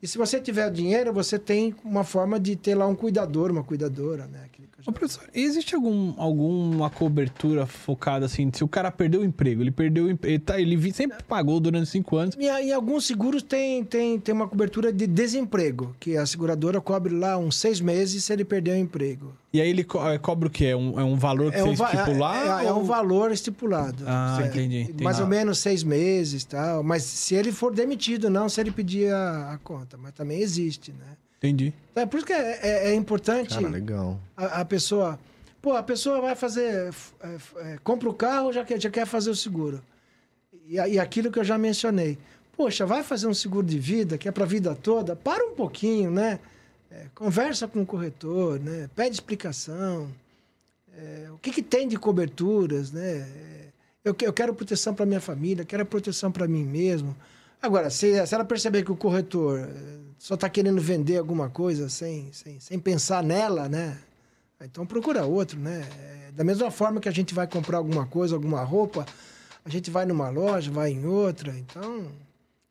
E se você tiver dinheiro, você tem uma forma de ter lá um cuidador, uma cuidadora, né? Ô, professor, existe algum, alguma cobertura focada assim? Se o cara perdeu o emprego, ele perdeu o emprego, ele, tá, ele sempre pagou durante cinco anos. E, em alguns seguros tem, tem, tem uma cobertura de desemprego, que a seguradora cobre lá uns seis meses se ele perder o emprego. E aí ele co cobra o quê? É um, é um valor que é um você estipular? É, é, é, um valor estipulado. Ah, entendi, entendi. Mais ou menos seis meses tal. Mas se ele for demitido, não se ele pedir a, a conta. Mas também existe, né? Entendi. É por isso que é, é, é importante Cara, legal. A, a, pessoa. Pô, a pessoa vai fazer. É, é, compra o carro, já quer, já quer fazer o seguro. E, e aquilo que eu já mencionei. Poxa, vai fazer um seguro de vida, que é para a vida toda, para um pouquinho, né? É, conversa com o corretor, né? Pede explicação. É, o que, que tem de coberturas, né? Eu, eu quero proteção para minha família, quero proteção para mim mesmo. Agora, se, se ela perceber que o corretor só está querendo vender alguma coisa sem, sem, sem pensar nela, né? Então procura outro, né? É, da mesma forma que a gente vai comprar alguma coisa, alguma roupa, a gente vai numa loja, vai em outra, então...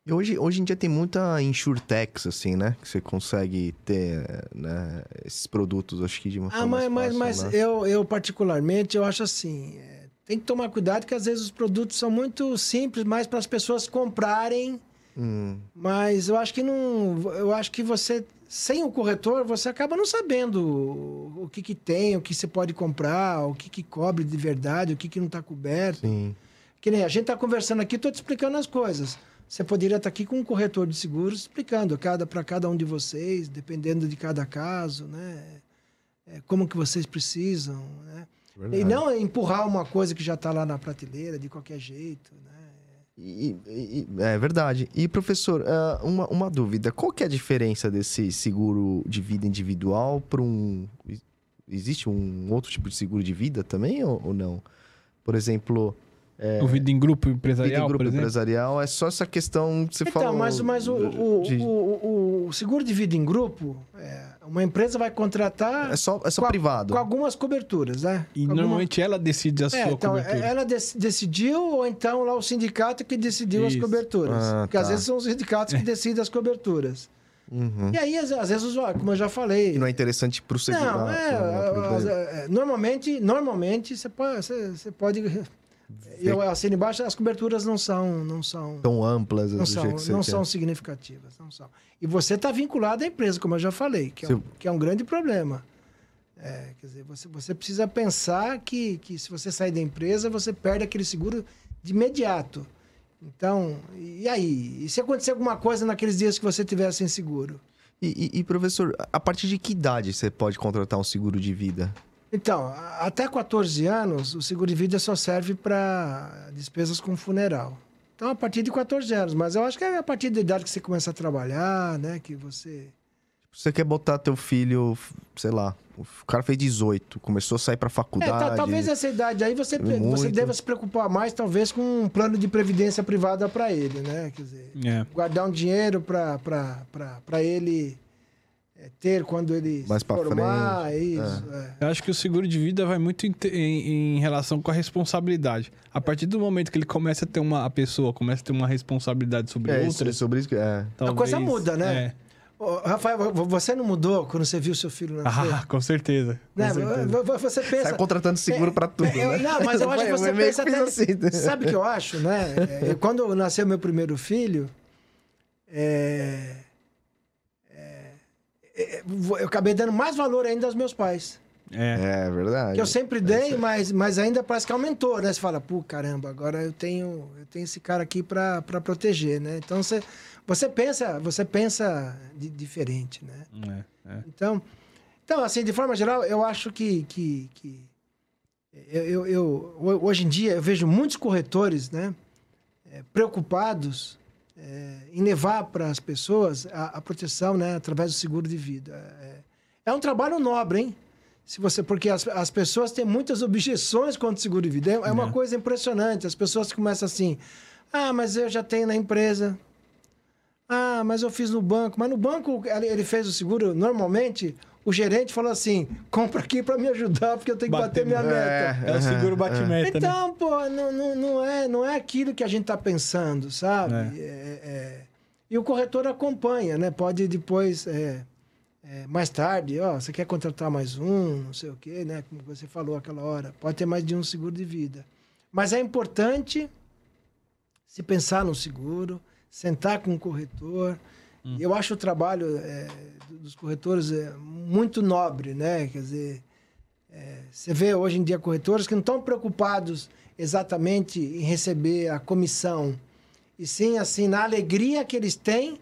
E hoje, hoje em dia tem muita insurtex, assim, né? Que você consegue ter né? esses produtos, acho que de uma ah, forma mas, mais mas, mas né? eu, eu particularmente, eu acho assim... É, tem que tomar cuidado que às vezes os produtos são muito simples, mais para as pessoas comprarem Hum. Mas eu acho que não. Eu acho que você, sem o corretor, você acaba não sabendo o que, que tem, o que você pode comprar, o que, que cobre de verdade, o que, que não está coberto. Sim. Que nem a gente está conversando aqui, estou te explicando as coisas. Você poderia estar tá aqui com um corretor de seguros explicando cada, para cada um de vocês, dependendo de cada caso, né? É, como que vocês precisam, né? Verdade. E não empurrar uma coisa que já está lá na prateleira de qualquer jeito, né? E, e, é verdade. E, professor, uh, uma, uma dúvida. Qual que é a diferença desse seguro de vida individual para um... Existe um outro tipo de seguro de vida também ou, ou não? Por exemplo... É, o vida em grupo empresarial, vida em grupo empresarial é só essa questão que você então, falou. Mas, mas o, o, de... o, o, seguro de vida em grupo, é, uma empresa vai contratar. É só, é só com privado. com algumas coberturas, né? E normalmente ela decide a é, sua então, cobertura. Ela decidiu, ou então lá o sindicato que decidiu Isso. as coberturas. Ah, Porque tá. às vezes são os sindicatos que decidem as coberturas. Uhum. E aí, às, às, vezes, como eu já falei. E não é interessante para o segurado. Não, é, é, normalmente, normalmente você pode, você, você pode eu assino embaixo, as coberturas não são não são tão amplas, não são, não são significativas, não são. E você está vinculado à empresa, como eu já falei, que é, um, que é um grande problema. É, quer dizer, você, você precisa pensar que, que se você sair da empresa, você perde aquele seguro de imediato. Então, e aí? E se acontecer alguma coisa naqueles dias que você tiver sem seguro? E, e, e, professor, a partir de que idade você pode contratar um seguro de vida? Então, até 14 anos, o seguro de vida só serve para despesas com funeral. Então, a partir de 14 anos. Mas eu acho que é a partir da idade que você começa a trabalhar, né? Que você... Você quer botar teu filho, sei lá, O cara fez 18, começou a sair pra É, faculdade. ta- talvez essa idade aí você, Muito. você deva se preocupar mais, talvez, com um plano de previdência privada para ele, né? Quer dizer, É. guardar um dinheiro para ele é, ter quando ele Mais se formar, frente, isso. é. Eu acho que o seguro de vida vai muito em, em- em relação com a responsabilidade. A partir do momento que ele começa a ter uma. A pessoa começa a ter uma responsabilidade sobre É, isso, outra. sobre isso que. É. talvez- coisa muda, né? É. Ô, Rafael, vo- você não mudou quando você viu seu filho nascer? Ah, com certeza. Com Né? certeza. Vo- vo- Você pensa. Sai contratando seguro É, pra tudo. é, eu- né? Não, mas eu acho que você pensa que até... assim, né? Sabe o que eu acho, né? É, eu- quando nasceu meu primeiro filho, é, é, é, eu acabei dando mais valor ainda aos meus pais. É. É verdade. Que eu sempre dei, mas, mas ainda parece que aumentou, né? Você fala, pô, caramba, agora eu tenho, eu tenho esse cara aqui para proteger, né? Então você, você pensa, você pensa di- diferente, né? É, é. Então, então, assim, de forma geral, eu acho que, que, que eu, eu, eu- ho- hoje em dia eu vejo muitos corretores, né, preocupados em levar para as pessoas a, a proteção, né, através do seguro de vida. É, é um trabalho nobre, hein? Se você, porque as, as pessoas têm muitas objeções contra o seguro de vida. É, é uma É. coisa impressionante. As pessoas começam assim: ah, mas eu já tenho na empresa. Ah, mas eu fiz no banco. Mas no banco ele fez o seguro. Normalmente, o gerente falou assim: compra aqui para me ajudar, porque eu tenho que bater, Bater minha meta. meta. É o seguro bate-meta, né? Então, pô, não, não, não, é, não é aquilo que a gente tá pensando, sabe? É. É, é. E o corretor acompanha, né? Pode depois, é, é, mais tarde, ó, você quer contratar mais um, não sei o quê, né? Como você falou aquela hora. Pode ter mais de um seguro de vida. Mas é importante se pensar no seguro, sentar com o corretor. E Eu acho o trabalho é, dos corretores é, muito nobre, né? Quer dizer, é, você vê hoje em dia corretores que não estão preocupados exatamente em receber a comissão, e sim assim na alegria que eles têm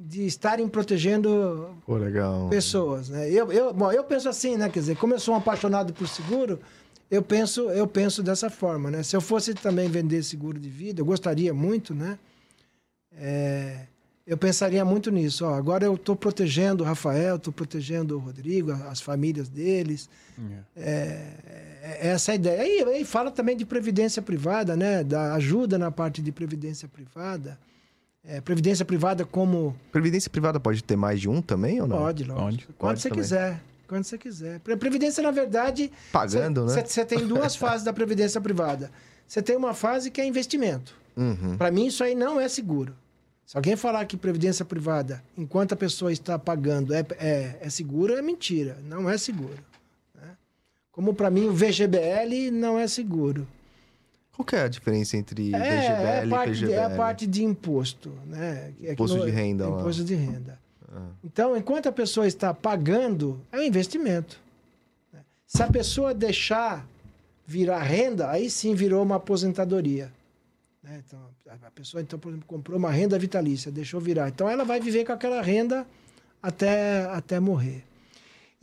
de estarem protegendo Pô, legal. pessoas, né? Eu, eu, bom, eu penso assim, né? Quer dizer, como eu sou um apaixonado por seguro, eu penso, eu penso dessa forma, né? Se eu fosse também vender seguro de vida, eu gostaria muito, né? É, eu pensaria muito nisso. Ó, agora eu estou protegendo o Rafael, estou protegendo o Rodrigo, as famílias deles. É, é essa a ideia. E aí fala também de previdência privada, né? Da ajuda na parte de previdência privada. É, previdência privada como Previdência privada pode ter mais de um também ou não? Pode, lógico. Pode. Quando Pode você também. quiser. Quando você quiser. Pre- Previdência, na verdade. Pagando, né? Você tem duas fases da previdência privada. Você tem uma fase que é investimento. Uhum. Para mim, isso aí não é seguro. Se alguém falar que previdência privada, enquanto a pessoa está pagando, é, é, é seguro, é mentira. Não é seguro. né? Como para mim, o VGBL não é seguro. Qual que é a diferença entre É, VGBL é, e parte de, PGBL? é a parte de imposto, né? Que Imposto no- de renda lá. Imposto de renda. Ah. Então, enquanto a pessoa está pagando, é um investimento. né? Se a pessoa deixar virar renda, aí sim virou uma aposentadoria. Né? Então, a pessoa, então, por exemplo, comprou uma renda vitalícia, deixou virar. Então, ela vai viver com aquela renda até, até morrer.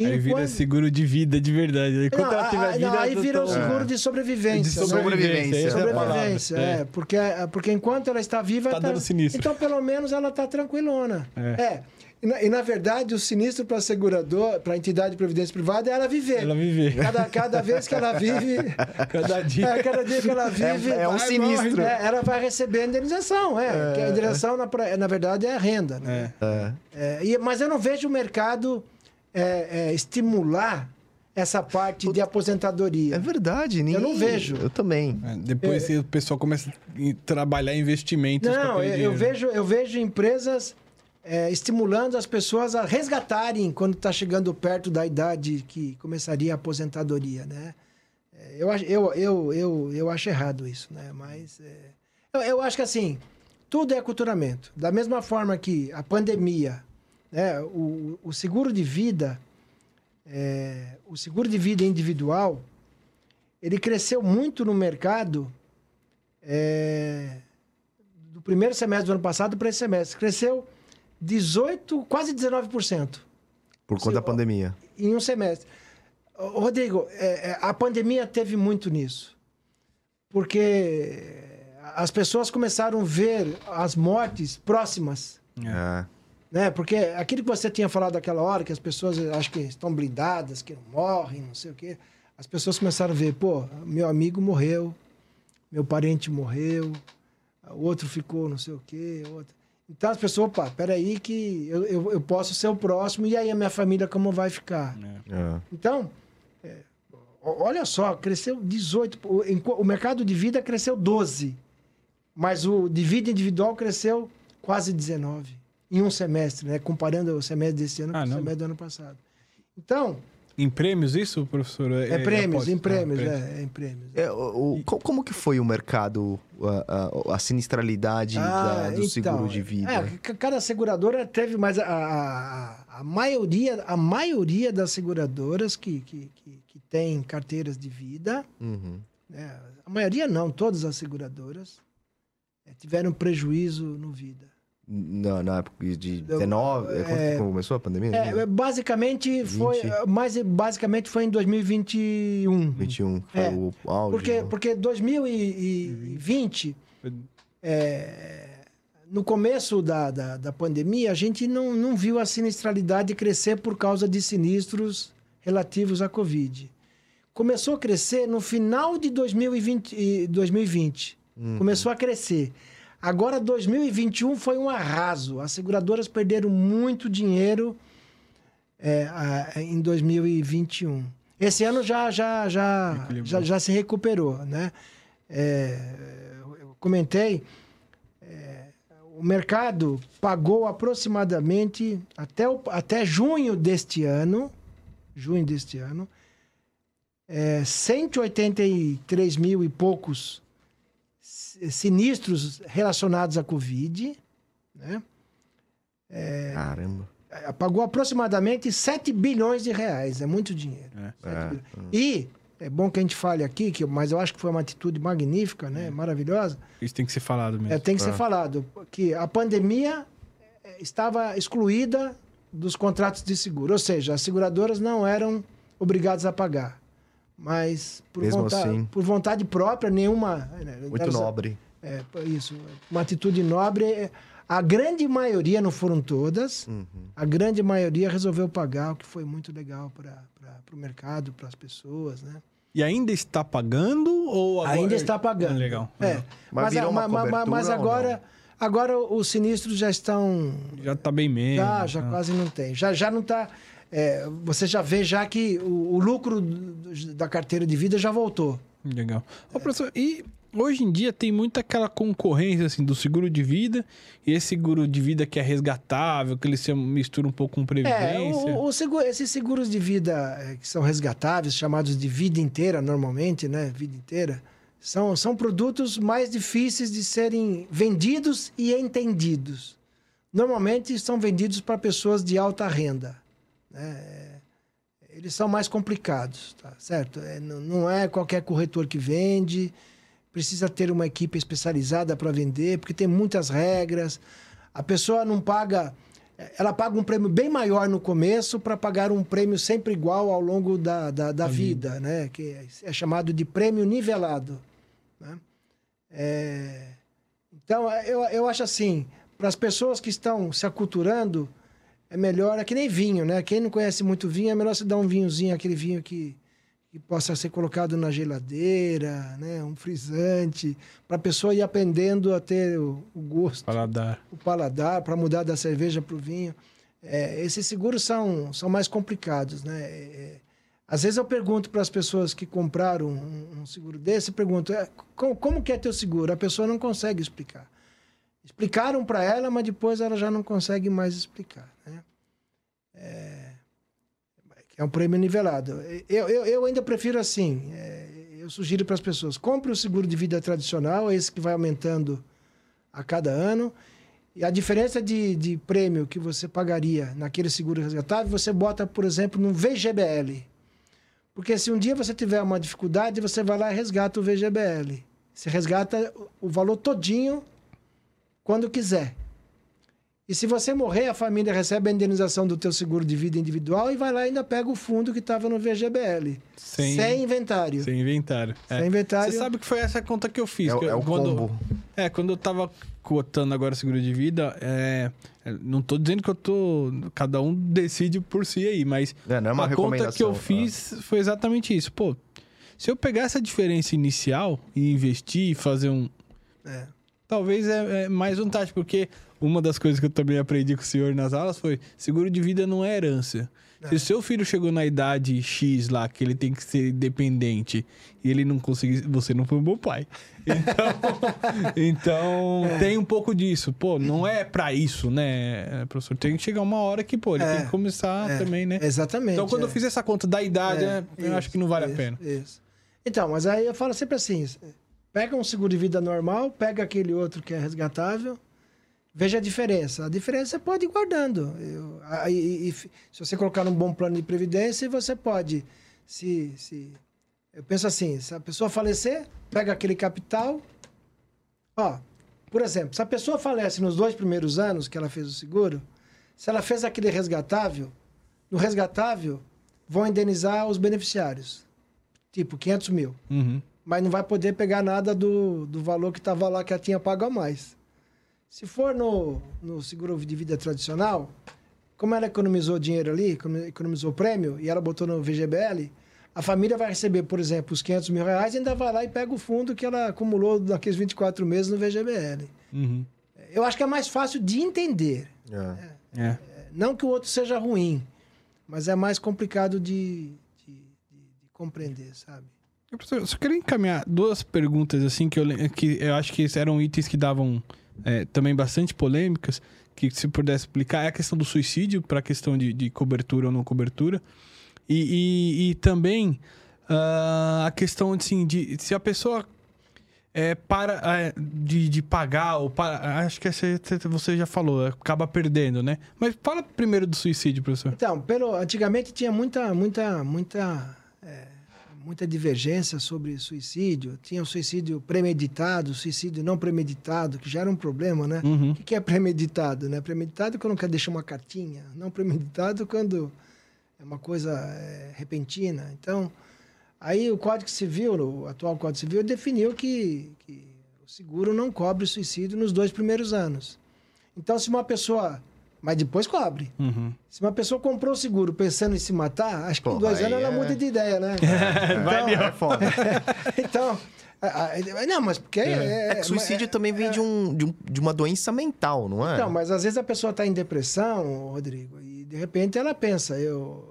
Aí vira Enquanto- seguro de vida de verdade. Não, ela tiver aí- vida, não, aí vira o tá- seguro É. de sobrevivência. De né? sobrevivência, é. Sobrevivência, é. Porque, porque enquanto ela está viva... Tá ela dando sinistro. Então, pelo menos, ela está tranquilona. É. É. E, na, e, na verdade, o sinistro para segurador, para a entidade de previdência privada, é ela viver. Ela viver. Cada, cada vez que ela vive... Cada dia. É, cada dia que ela vive... É- é um vai, sinistro. morre, é, ela vai receber a indenização, é. Que a indenização, na, na verdade, é a renda. Né? É. É. É, e- mas eu não vejo o mercado é, é, estimular essa parte de aposentadoria. É verdade, ninguém... não vejo. Eu também. É, Depois o pessoal começa a trabalhar investimentos. Não, eu, eu dinheiro. vejo, eu vejo empresas é, estimulando as pessoas a resgatarem quando está chegando perto da idade que começaria a aposentadoria, né? É, Eu, eu, eu, eu, eu acho errado isso, né? Mas é, eu, eu acho que assim, tudo é culturamento. Da mesma forma que a pandemia, né? o, o seguro de vida, é, o seguro de vida individual, ele cresceu muito no mercado é, do primeiro semestre do ano passado para esse semestre. Cresceu 18, quase 19% Por conta Sim, da pandemia. em um semestre. Rodrigo, é, é, a pandemia teve muito nisso. Porque as pessoas começaram a ver as mortes próximas. É. Né? Porque aquilo que você tinha falado aquela hora, que as pessoas acham que estão blindadas, que não morrem, não sei o quê. As pessoas começaram a ver, pô, meu amigo morreu, meu parente morreu, o outro ficou não sei o quê. Outro... Então as pessoas, opa, peraí que eu, eu, eu, posso ser o próximo, e aí a minha família como vai ficar? É. é. Então, é, olha só, cresceu 18, o, o mercado de vida cresceu 12, mas o de vida individual cresceu quase 19 em um semestre, né? Comparando o semestre desse ano ah, com o semestre do ano passado. Então, em prêmios isso, professor? É, é prêmios, em prêmios, ah, é, é, em prêmios. É, o, o, como que foi o mercado, a, a, a sinistralidade ah, da, do então, seguro de vida? É, cada seguradora teve, mas a, a, a, maioria, a maioria das seguradoras que, que, que, que tem carteiras de vida, uhum. né, a maioria não, todas as seguradoras é, tiveram prejuízo no vida. Na, na época de 19, é, quando começou a pandemia? É, basicamente 20. foi, mas basicamente foi em 2021. 21, foi é, o auge. Porque, né? porque 2020, é, no começo da, da, da, pandemia, a gente não, não viu a sinistralidade crescer por causa de sinistros relativos à Covid. Começou a crescer no final de 2020. 2020. Uhum. Começou a crescer. Agora, 2021 foi um arraso. As seguradoras perderam muito dinheiro é, a, em 2021. Esse ano já, já, já, já, já, se recuperou, né? É, eu comentei, é, o mercado pagou aproximadamente até, o, até junho deste ano, junho deste ano, é, 183 mil e poucos sinistros relacionados à Covid, né? É, Caramba. É, pagou aproximadamente 7 bilhões de reais. É muito dinheiro. É. É. E é bom que a gente fale aqui, que, mas eu acho que foi uma atitude magnífica, né? É. Maravilhosa. Isso tem que ser falado mesmo. É, tem que ser falado. Que a pandemia estava excluída dos contratos de seguro. Ou seja, as seguradoras não eram obrigadas a pagar. Mas por, Mesmo vontade, assim, por vontade própria, nenhuma. Né, muito nobre. É, isso. Uma atitude nobre. A grande maioria, não foram todas, uhum. a grande maioria resolveu pagar, o que foi muito legal para o mercado, para as pessoas, né? E ainda está pagando ou agora... Ainda está pagando. Ah, legal. É. Mas, mas, mas, mas agora, agora os sinistros já estão... Já está bem menos. Já, já ah. quase não tem. Já, já não está é, você já vê já que o, o, lucro da carteira de vida já voltou. Legal. Ô, professor, e hoje em dia tem muita aquela concorrência assim do seguro de vida e esse seguro de vida que é resgatável, que ele se mistura um pouco com previdência. É, o, o seguro, esses seguros de vida é, que são resgatáveis, chamados de vida inteira normalmente, né, vida inteira, são, são produtos mais difíceis de serem vendidos e entendidos. Normalmente são vendidos para pessoas de alta renda. Né? Eles são mais complicados, tá certo? É, não é qualquer corretor que vende, precisa ter uma equipe especializada para vender, porque tem muitas regras. A pessoa não paga, ela paga um prêmio bem maior no começo para pagar um prêmio sempre igual ao longo da, da, da vida, vida, né? Que é chamado de prêmio nivelado. Né? É... Então, eu, eu acho assim, para as pessoas que estão se aculturando, é melhor, é que nem vinho, né? Quem não conhece muito vinho, é melhor você dar um vinhozinho, aquele vinho que, que possa ser colocado na geladeira, né? Um frisante, para a pessoa ir aprendendo a ter o, o gosto. Paladar. O paladar, para mudar da cerveja para o vinho. É, esses seguros são, são mais complicados, né? É, é às vezes eu pergunto para as pessoas que compraram um, um seguro desse, pergunto, é, como, como que é teu seguro? A pessoa não consegue explicar. Explicaram para ela, mas depois ela já não consegue mais explicar. Né? É, é um prêmio nivelado. Eu, eu, eu ainda prefiro assim. É, eu sugiro para as pessoas: compre o seguro de vida tradicional, esse que vai aumentando a cada ano. E a diferença de, de prêmio que você pagaria naquele seguro resgatável, você bota, por exemplo, no VGBL. Porque se um dia você tiver uma dificuldade, você vai lá e resgata o VGBL. Você resgata o valor todinho quando quiser. E se você morrer, a família recebe a indenização do teu seguro de vida individual e vai lá e ainda pega o fundo que estava no VGBL. Sem, sem inventário. Sem inventário. Sem é. inventário. Você sabe que foi essa conta que eu fiz. É, que é eu, o quando, combo. É, quando eu tava cotando agora o seguro de vida, é, É, Não tô dizendo que eu tô. Cada um decide por si aí, mas É, não é uma a conta que eu recomendação, fiz foi exatamente isso. Pô, se eu pegar essa diferença inicial e investir e fazer um. É. Talvez é, é mais vantagem, porque uma das coisas que eu também aprendi com o senhor nas aulas foi: seguro de vida não é herança. Se o seu filho chegou na idade X lá, que ele tem que ser dependente, e ele não conseguiu, você não foi um bom pai. Então, então tem um pouco disso. Pô, não é pra isso, né, professor? Tem que chegar uma hora que, pô, ele É, tem que começar É, também, né? Exatamente. Então, quando é. eu fiz essa conta da idade, É, né, eu isso, acho que não vale a isso, pena. Isso. Então, mas aí eu falo sempre assim: pega um seguro de vida normal, pega aquele outro que é resgatável, veja a diferença. A diferença pode ir guardando. Eu- aí, e- se você colocar num bom plano de previdência, você pode. Se, se, eu penso assim: se a pessoa falecer, pega aquele capital. Ó, por exemplo, se a pessoa falece nos dois primeiros anos que ela fez o seguro, se ela fez aquele resgatável, no resgatável vão indenizar os beneficiários. Tipo, 500 mil. Uhum. Mas não vai poder pegar nada do, do valor que estava lá que ela tinha pago a mais. Se for no, no seguro de vida tradicional, como ela economizou dinheiro ali, econo- economizou prêmio, e ela botou no VGBL, a família vai receber, por exemplo, os 500 mil reais e ainda vai lá e pega o fundo que ela acumulou naqueles 24 meses no VGBL. Uhum. Eu acho que é mais fácil de entender. É. É. Não que o outro seja ruim, mas é mais complicado de, de, de- de compreender, sabe? Eu só- queria encaminhar duas perguntas, assim, que eu, que eu acho que eram itens que davam é, também bastante polêmicas, que se pudesse explicar, é a questão do suicídio, para a questão de, de cobertura ou não cobertura, e, e- e também ah, a questão, assim, de se a pessoa é, para é, de, de pagar, ou para, acho que essa você já falou, acaba perdendo, né? Mas fala primeiro do suicídio, professor. Então, pelo, antigamente tinha muita, muita, muita, muita divergência sobre suicídio. Tinha o suicídio premeditado, o suicídio não premeditado, que já era um problema, né? Uhum. O que é premeditado, né? Premeditado é quando quer deixar uma cartinha. Não premeditado quando é uma coisa é, repentina. Então, aí o Código Civil, o atual Código Civil, definiu que, que o seguro não cobre suicídio nos dois primeiros anos. Então, se uma pessoa... Mas depois cobre. Uhum. Se uma pessoa comprou o seguro pensando em se matar, acho que Pô, em dois anos ela é- muda de ideia, né? Vai, então, É foda. então, não, mas porque é, É que suicídio também vem de, um, de, um- de uma doença mental, não é? Então, mas às vezes a pessoa está em depressão, Rodrigo, e de repente ela pensa, eu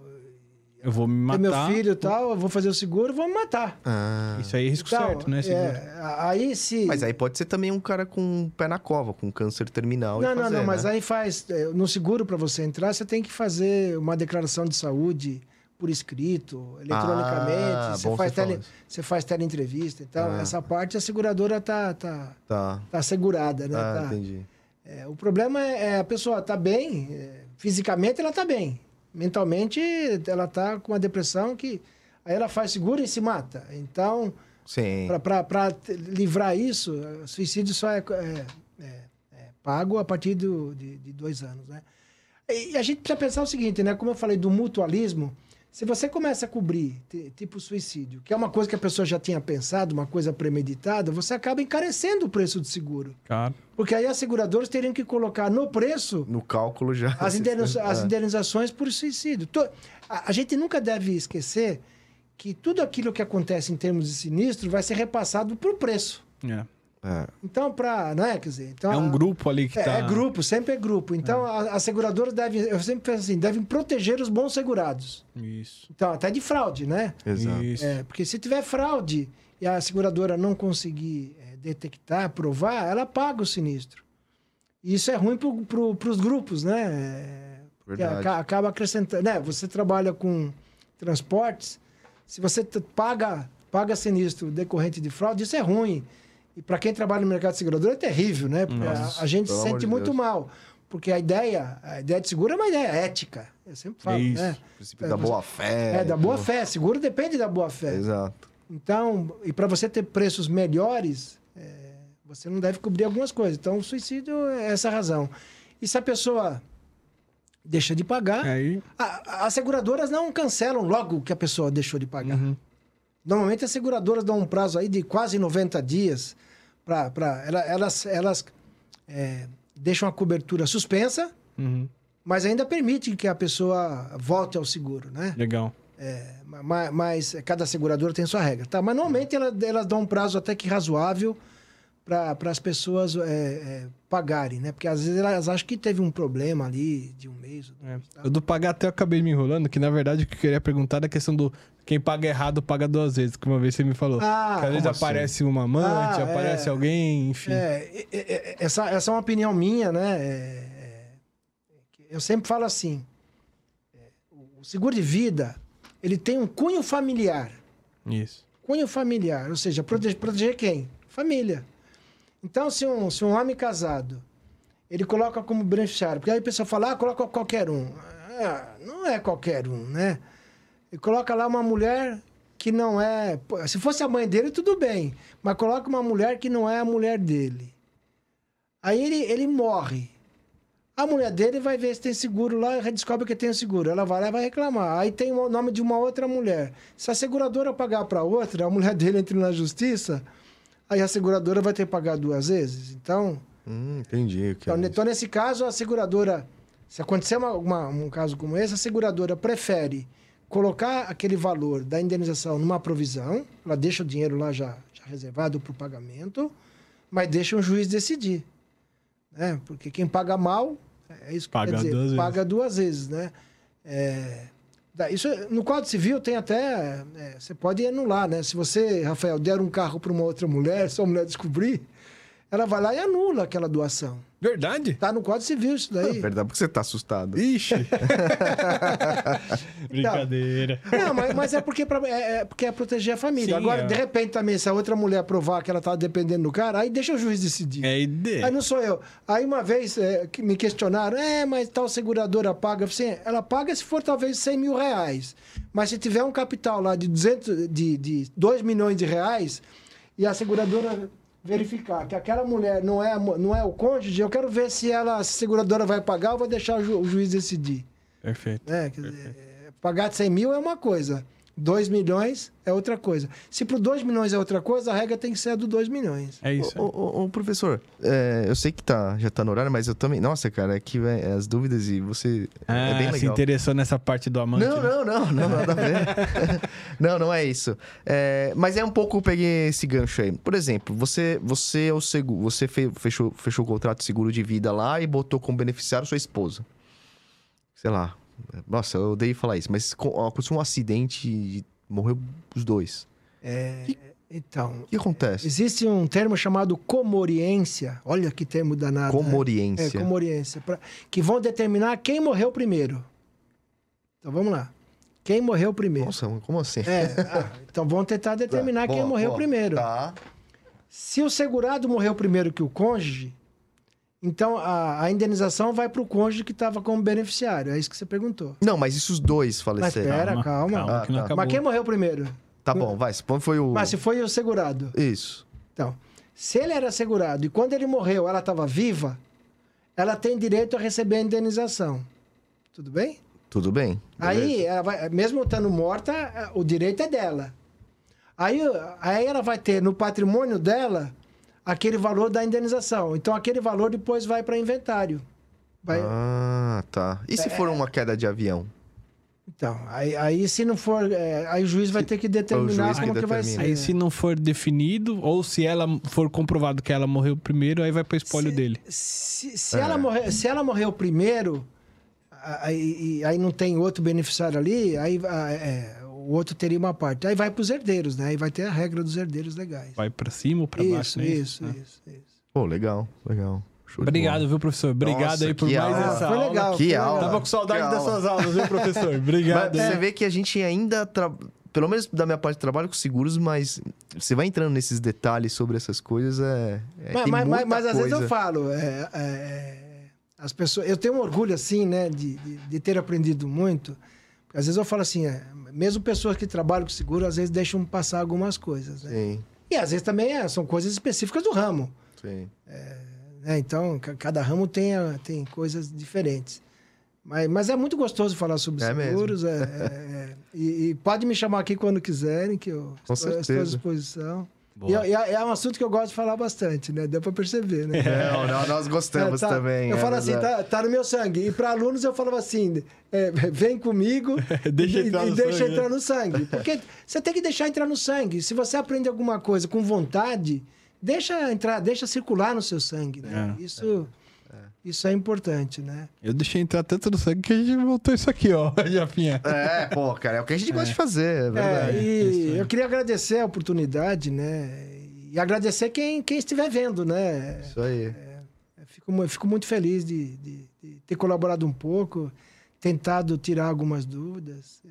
Eu vou me matar. meu filho e tal, eu vou fazer o seguro, vou me matar. Ah. Isso aí é risco Então, certo, né? seguro? é, aí se Mas aí pode ser também um cara com o pé na cova, com câncer terminal. e Não, não, fazer, não, mas né? aí faz. é, No seguro, para você entrar, você tem que fazer uma declaração de saúde por escrito, eletronicamente. Ah, você, faz você tele, você faz teleentrevista. Então, Ah. essa parte a seguradora tá, tá, Tá. tá assegurada, né? Ah, Tá- entendi. é, o problema é, é a pessoa tá bem, é, fisicamente ela tá bem. Mentalmente, ela tá com uma depressão que. Aí ela faz seguro e se mata. Então, para livrar isso, suicídio só é, é- é- é pago a partir do- de, de dois anos, né? E a gente precisa pensar o seguinte, né? Como eu falei do mutualismo, se você começa a cobrir, ti- tipo suicídio, que é uma coisa que a pessoa já tinha pensado, uma coisa premeditada, você acaba encarecendo o preço do seguro. Claro. Porque aí as seguradoras teriam que colocar no preço No cálculo já. as, indeniza- as Ah. indenizações por suicídio. A, a gente nunca deve esquecer que tudo aquilo que acontece em termos de sinistro vai ser repassado por preço. É. É. Então, para. Né, quer dizer, então, É um a- grupo ali que é, tá. é grupo, sempre é grupo. Então, a- as seguradoras devem. Eu sempre penso assim, devem proteger os bons segurados. Isso. Então, até de fraude, né? Exato. Isso. É, porque se tiver fraude e a seguradora não conseguir é, detectar, provar, ela paga o sinistro. E isso é ruim para os grupos, né? É, Verdade. aca- acaba acrescentando. Né? Você trabalha com transportes, se você paga, paga sinistro decorrente de fraude, isso é ruim. E para quem trabalha no mercado de seguradora é terrível, né? Porque a, Nossa, a gente se sente de muito Deus. mal. Porque a ideia, a ideia de seguro é uma ideia ética. Eu sempre falo, Isso. né? O princípio da boa fé. É, da boa do- fé. Seguro depende da boa fé. Exato. Então, e para você ter preços melhores, é, você não deve cobrir algumas coisas. Então, o suicídio é essa a razão. E se a pessoa deixa de pagar, Aí. a- as seguradoras não cancelam logo que a pessoa deixou de pagar. Uhum. Normalmente as seguradoras dão um prazo aí de quase 90 dias para elas, elas é, deixam a cobertura suspensa Uhum. Mas ainda permite que a pessoa volte ao seguro, né? Legal. Mas, mas cada seguradora tem sua regra, tá? Mas normalmente ela- elas dão um prazo até que razoável para as pessoas é, é, pagarem, né? Porque às vezes elas acham que teve um problema ali de um mês. ou É. tá? Do pagar até eu acabei me enrolando, que na verdade o que eu queria perguntar era a questão do quem paga errado paga duas vezes, que uma vez você me falou. Ah, que às vezes como assim? aparece uma amante, Ah, aparece é. alguém, enfim. É, é, é, essa, essa é uma opinião minha, né? É, é, eu sempre falo assim: é, o seguro de vida ele tem um cunho familiar. Isso. Cunho familiar, ou seja, proteger, proteger quem? Família. Então, se um, se um homem casado ele coloca como beneficiário, porque aí a pessoa fala, ah, coloca qualquer um. Ah, não é qualquer um, né? Ele coloca lá uma mulher que não é. Se fosse a mãe dele, tudo bem. Mas coloca uma mulher que não é a mulher dele. Aí ele, ele morre. A mulher dele vai ver se tem seguro lá e descobre que tem seguro. Ela vai lá e vai reclamar. Aí tem o nome de uma outra mulher. Se a seguradora pagar para outra, a mulher dele entra na justiça, aí a seguradora vai ter que pagar duas vezes. Então, Hum, entendi. é então, isso. então, nesse caso, a seguradora, se acontecer uma- uma- um caso como esse, a seguradora prefere colocar aquele valor da indenização numa provisão, ela deixa o dinheiro lá já, já reservado para o pagamento, mas deixa o juiz decidir. Né? Porque quem paga mal, é isso que Paga quer dizer, duas vezes. paga duas vezes. Né? É, isso, no Código Civil tem até. é, você pode anular, né? Se você, Rafael, der um carro para uma outra mulher, sua mulher descobrir, ela vai lá e anula aquela doação. Verdade? Tá no Código Civil isso É daí. verdade, porque você tá assustado. Ixi! Brincadeira. Não, mas, mas é, porque, pra- é, é porque é proteger a família. Sim, Agora, é. de repente, também, se a outra mulher provar que ela tá dependendo do cara, aí deixa o juiz decidir. É ideia. Aí não sou eu. Aí uma vez é, que me questionaram, é, mas tal seguradora paga. Eu falei assim, ela paga se for talvez 100 mil reais. Mas se tiver um capital lá de, 200, de, de 2 milhões de reais e a seguradora verificar que aquela mulher não é, não é o cônjuge, eu quero ver se ela, a seguradora vai pagar ou vai deixar o, ju- o juiz decidir. Perfeito. né? Quer dizer, é, pagar de 100 mil é uma coisa. 2 milhões é outra coisa. Se pro 2 milhões é outra coisa, a regra tem que ser a do 2 milhões. É isso. Ô, ô, ô, professor, é, eu sei que tá, já tá no horário, mas eu também. Nossa, cara, é que véi, as dúvidas e você. Ah, é bem se legal. interessou nessa parte do amante. Não, né? não, não, não, nada a ver. não, não é isso. É, mas é um pouco, eu peguei esse gancho aí. Por exemplo, você, você é o seguro, você fe- fechou, fechou o contrato de seguro de vida lá e botou como beneficiário sua esposa. Sei lá. Nossa, eu odeio falar isso, mas co- aconteceu um acidente e morreu os dois. É, então, O que acontece? existe um termo chamado comoriência. Olha que termo danado. né? Comoriência. É, comoriência. pra- que vão determinar quem morreu primeiro. Então vamos lá. Quem morreu primeiro? Nossa, como assim? É, ah, então vão tentar determinar Tá, quem morreu primeiro. Tá. Se o segurado morreu primeiro que o cônjuge, então a, a indenização vai para o cônjuge que estava como beneficiário. É isso que você perguntou. Não, mas e se os dois Mas faleceram? espera, calma. Ah, que não tá. Mas quem morreu primeiro? Tá bom, vai. Que foi o. Mas se foi o segurado. Isso. Então, se ele era segurado e quando ele morreu ela estava viva, ela tem direito a receber a indenização. Tudo bem? Tudo bem. Aí, vai, mesmo estando morta, o direito é dela. Aí, aí ela vai ter no patrimônio dela aquele valor da indenização. Então, aquele valor depois vai para inventário. Vai- Ah, tá. E É, se for uma queda de avião? Então, aí, aí se não for. é, aí o juiz vai ter que determinar juiz que como que, vai ser. Aí se não for definido, ou se ela for comprovado que ela morreu primeiro, aí vai pro espólio Se- dele. Se, se É. ela morrer, se ela morreu primeiro, aí, aí não tem outro beneficiário ali, aí é, o outro teria uma parte. Aí vai para os herdeiros, né? Aí vai ter a regra dos herdeiros legais. Vai pra cima ou isso, baixo, né? isso, Ah. isso, isso. Pô, legal, legal. Show Obrigado, viu, professor? Obrigado Nossa, aí por mais aula. essa foi aula. legal. Que foi aula. Tava com saudade Que das aula. suas aulas, viu, professor? Obrigado. Mas hein? você vê que a gente ainda. tra- Pelo menos da minha parte, trabalho com seguros, mas você vai entrando nesses detalhes sobre essas coisas, é. é Mas, tem mas, mas, mas às vezes eu falo, é, é, as pessoas, eu tenho um orgulho assim, né, de, de, de ter aprendido muito. Às vezes eu falo assim, é, mesmo pessoas que trabalham com seguro, às vezes deixam passar algumas coisas, né? Sim, E às vezes também é, são coisas específicas do ramo. sim. né? Então, ca- cada ramo tem, a- tem coisas diferentes. Mas, mas é muito gostoso falar sobre É seguros. é- é- é. e, e pode me chamar aqui quando quiserem, que eu estou, estou à disposição. E é, é- é um assunto que eu gosto de falar bastante, né? Deu pra perceber, né? Não, não, nós gostamos É, tá. também. Eu é falo assim, tá, tá no meu sangue. E para alunos eu falava assim: é, vem comigo Deixa e, entrar e deixa sangue, entrar né? no sangue. Porque você tem que deixar entrar no sangue. Se você aprende alguma coisa com vontade, deixa entrar, deixa circular no seu sangue, né? É. Isso, isso é importante, né? Eu deixei entrar tanto no sangue que a gente voltou isso aqui, ó, Jafinha. É, pô, cara, é o que a gente gosta de fazer, é É, verdade. e eu queria agradecer a oportunidade, né? E agradecer quem, quem estiver vendo, né? Isso aí. Eu Fico, fico muito feliz de, de- de ter colaborado um pouco, tentado tirar algumas dúvidas. É,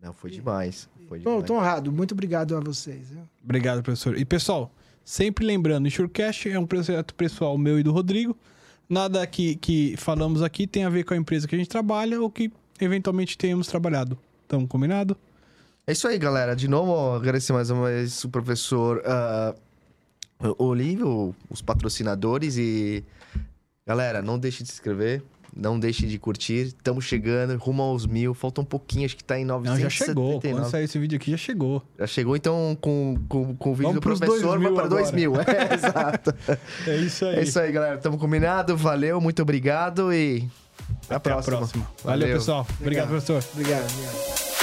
Não, foi demais. Foi Tô, demais. tô honrado, muito obrigado a vocês. viu? Obrigado, professor. E pessoal, sempre lembrando, o Insurecast é um projeto pessoal meu e do Rodrigo. Nada que, que falamos aqui tem a ver com a empresa que a gente trabalha ou que eventualmente tenhamos trabalhado. Então, combinado? É isso aí, galera. De novo, agradecer mais uma vez o professor ah, Olívio, os patrocinadores e. Galera, não deixe de se inscrever, não deixe de curtir. Estamos chegando, rumo aos mil. Falta um pouquinho, acho que tá em Não, 979. já chegou. Quando saiu esse vídeo aqui, já chegou. Já chegou, então, com, com, com o vídeo Vamos do professor, 2 vai mil para 2 agora. mil. É, exato. É isso aí. É isso aí, galera. Tamo combinado. Valeu, muito obrigado e. Até, Até a próxima. Valeu, Valeu. pessoal. Obrigado, Obrigado. professor. Obrigado. obrigado.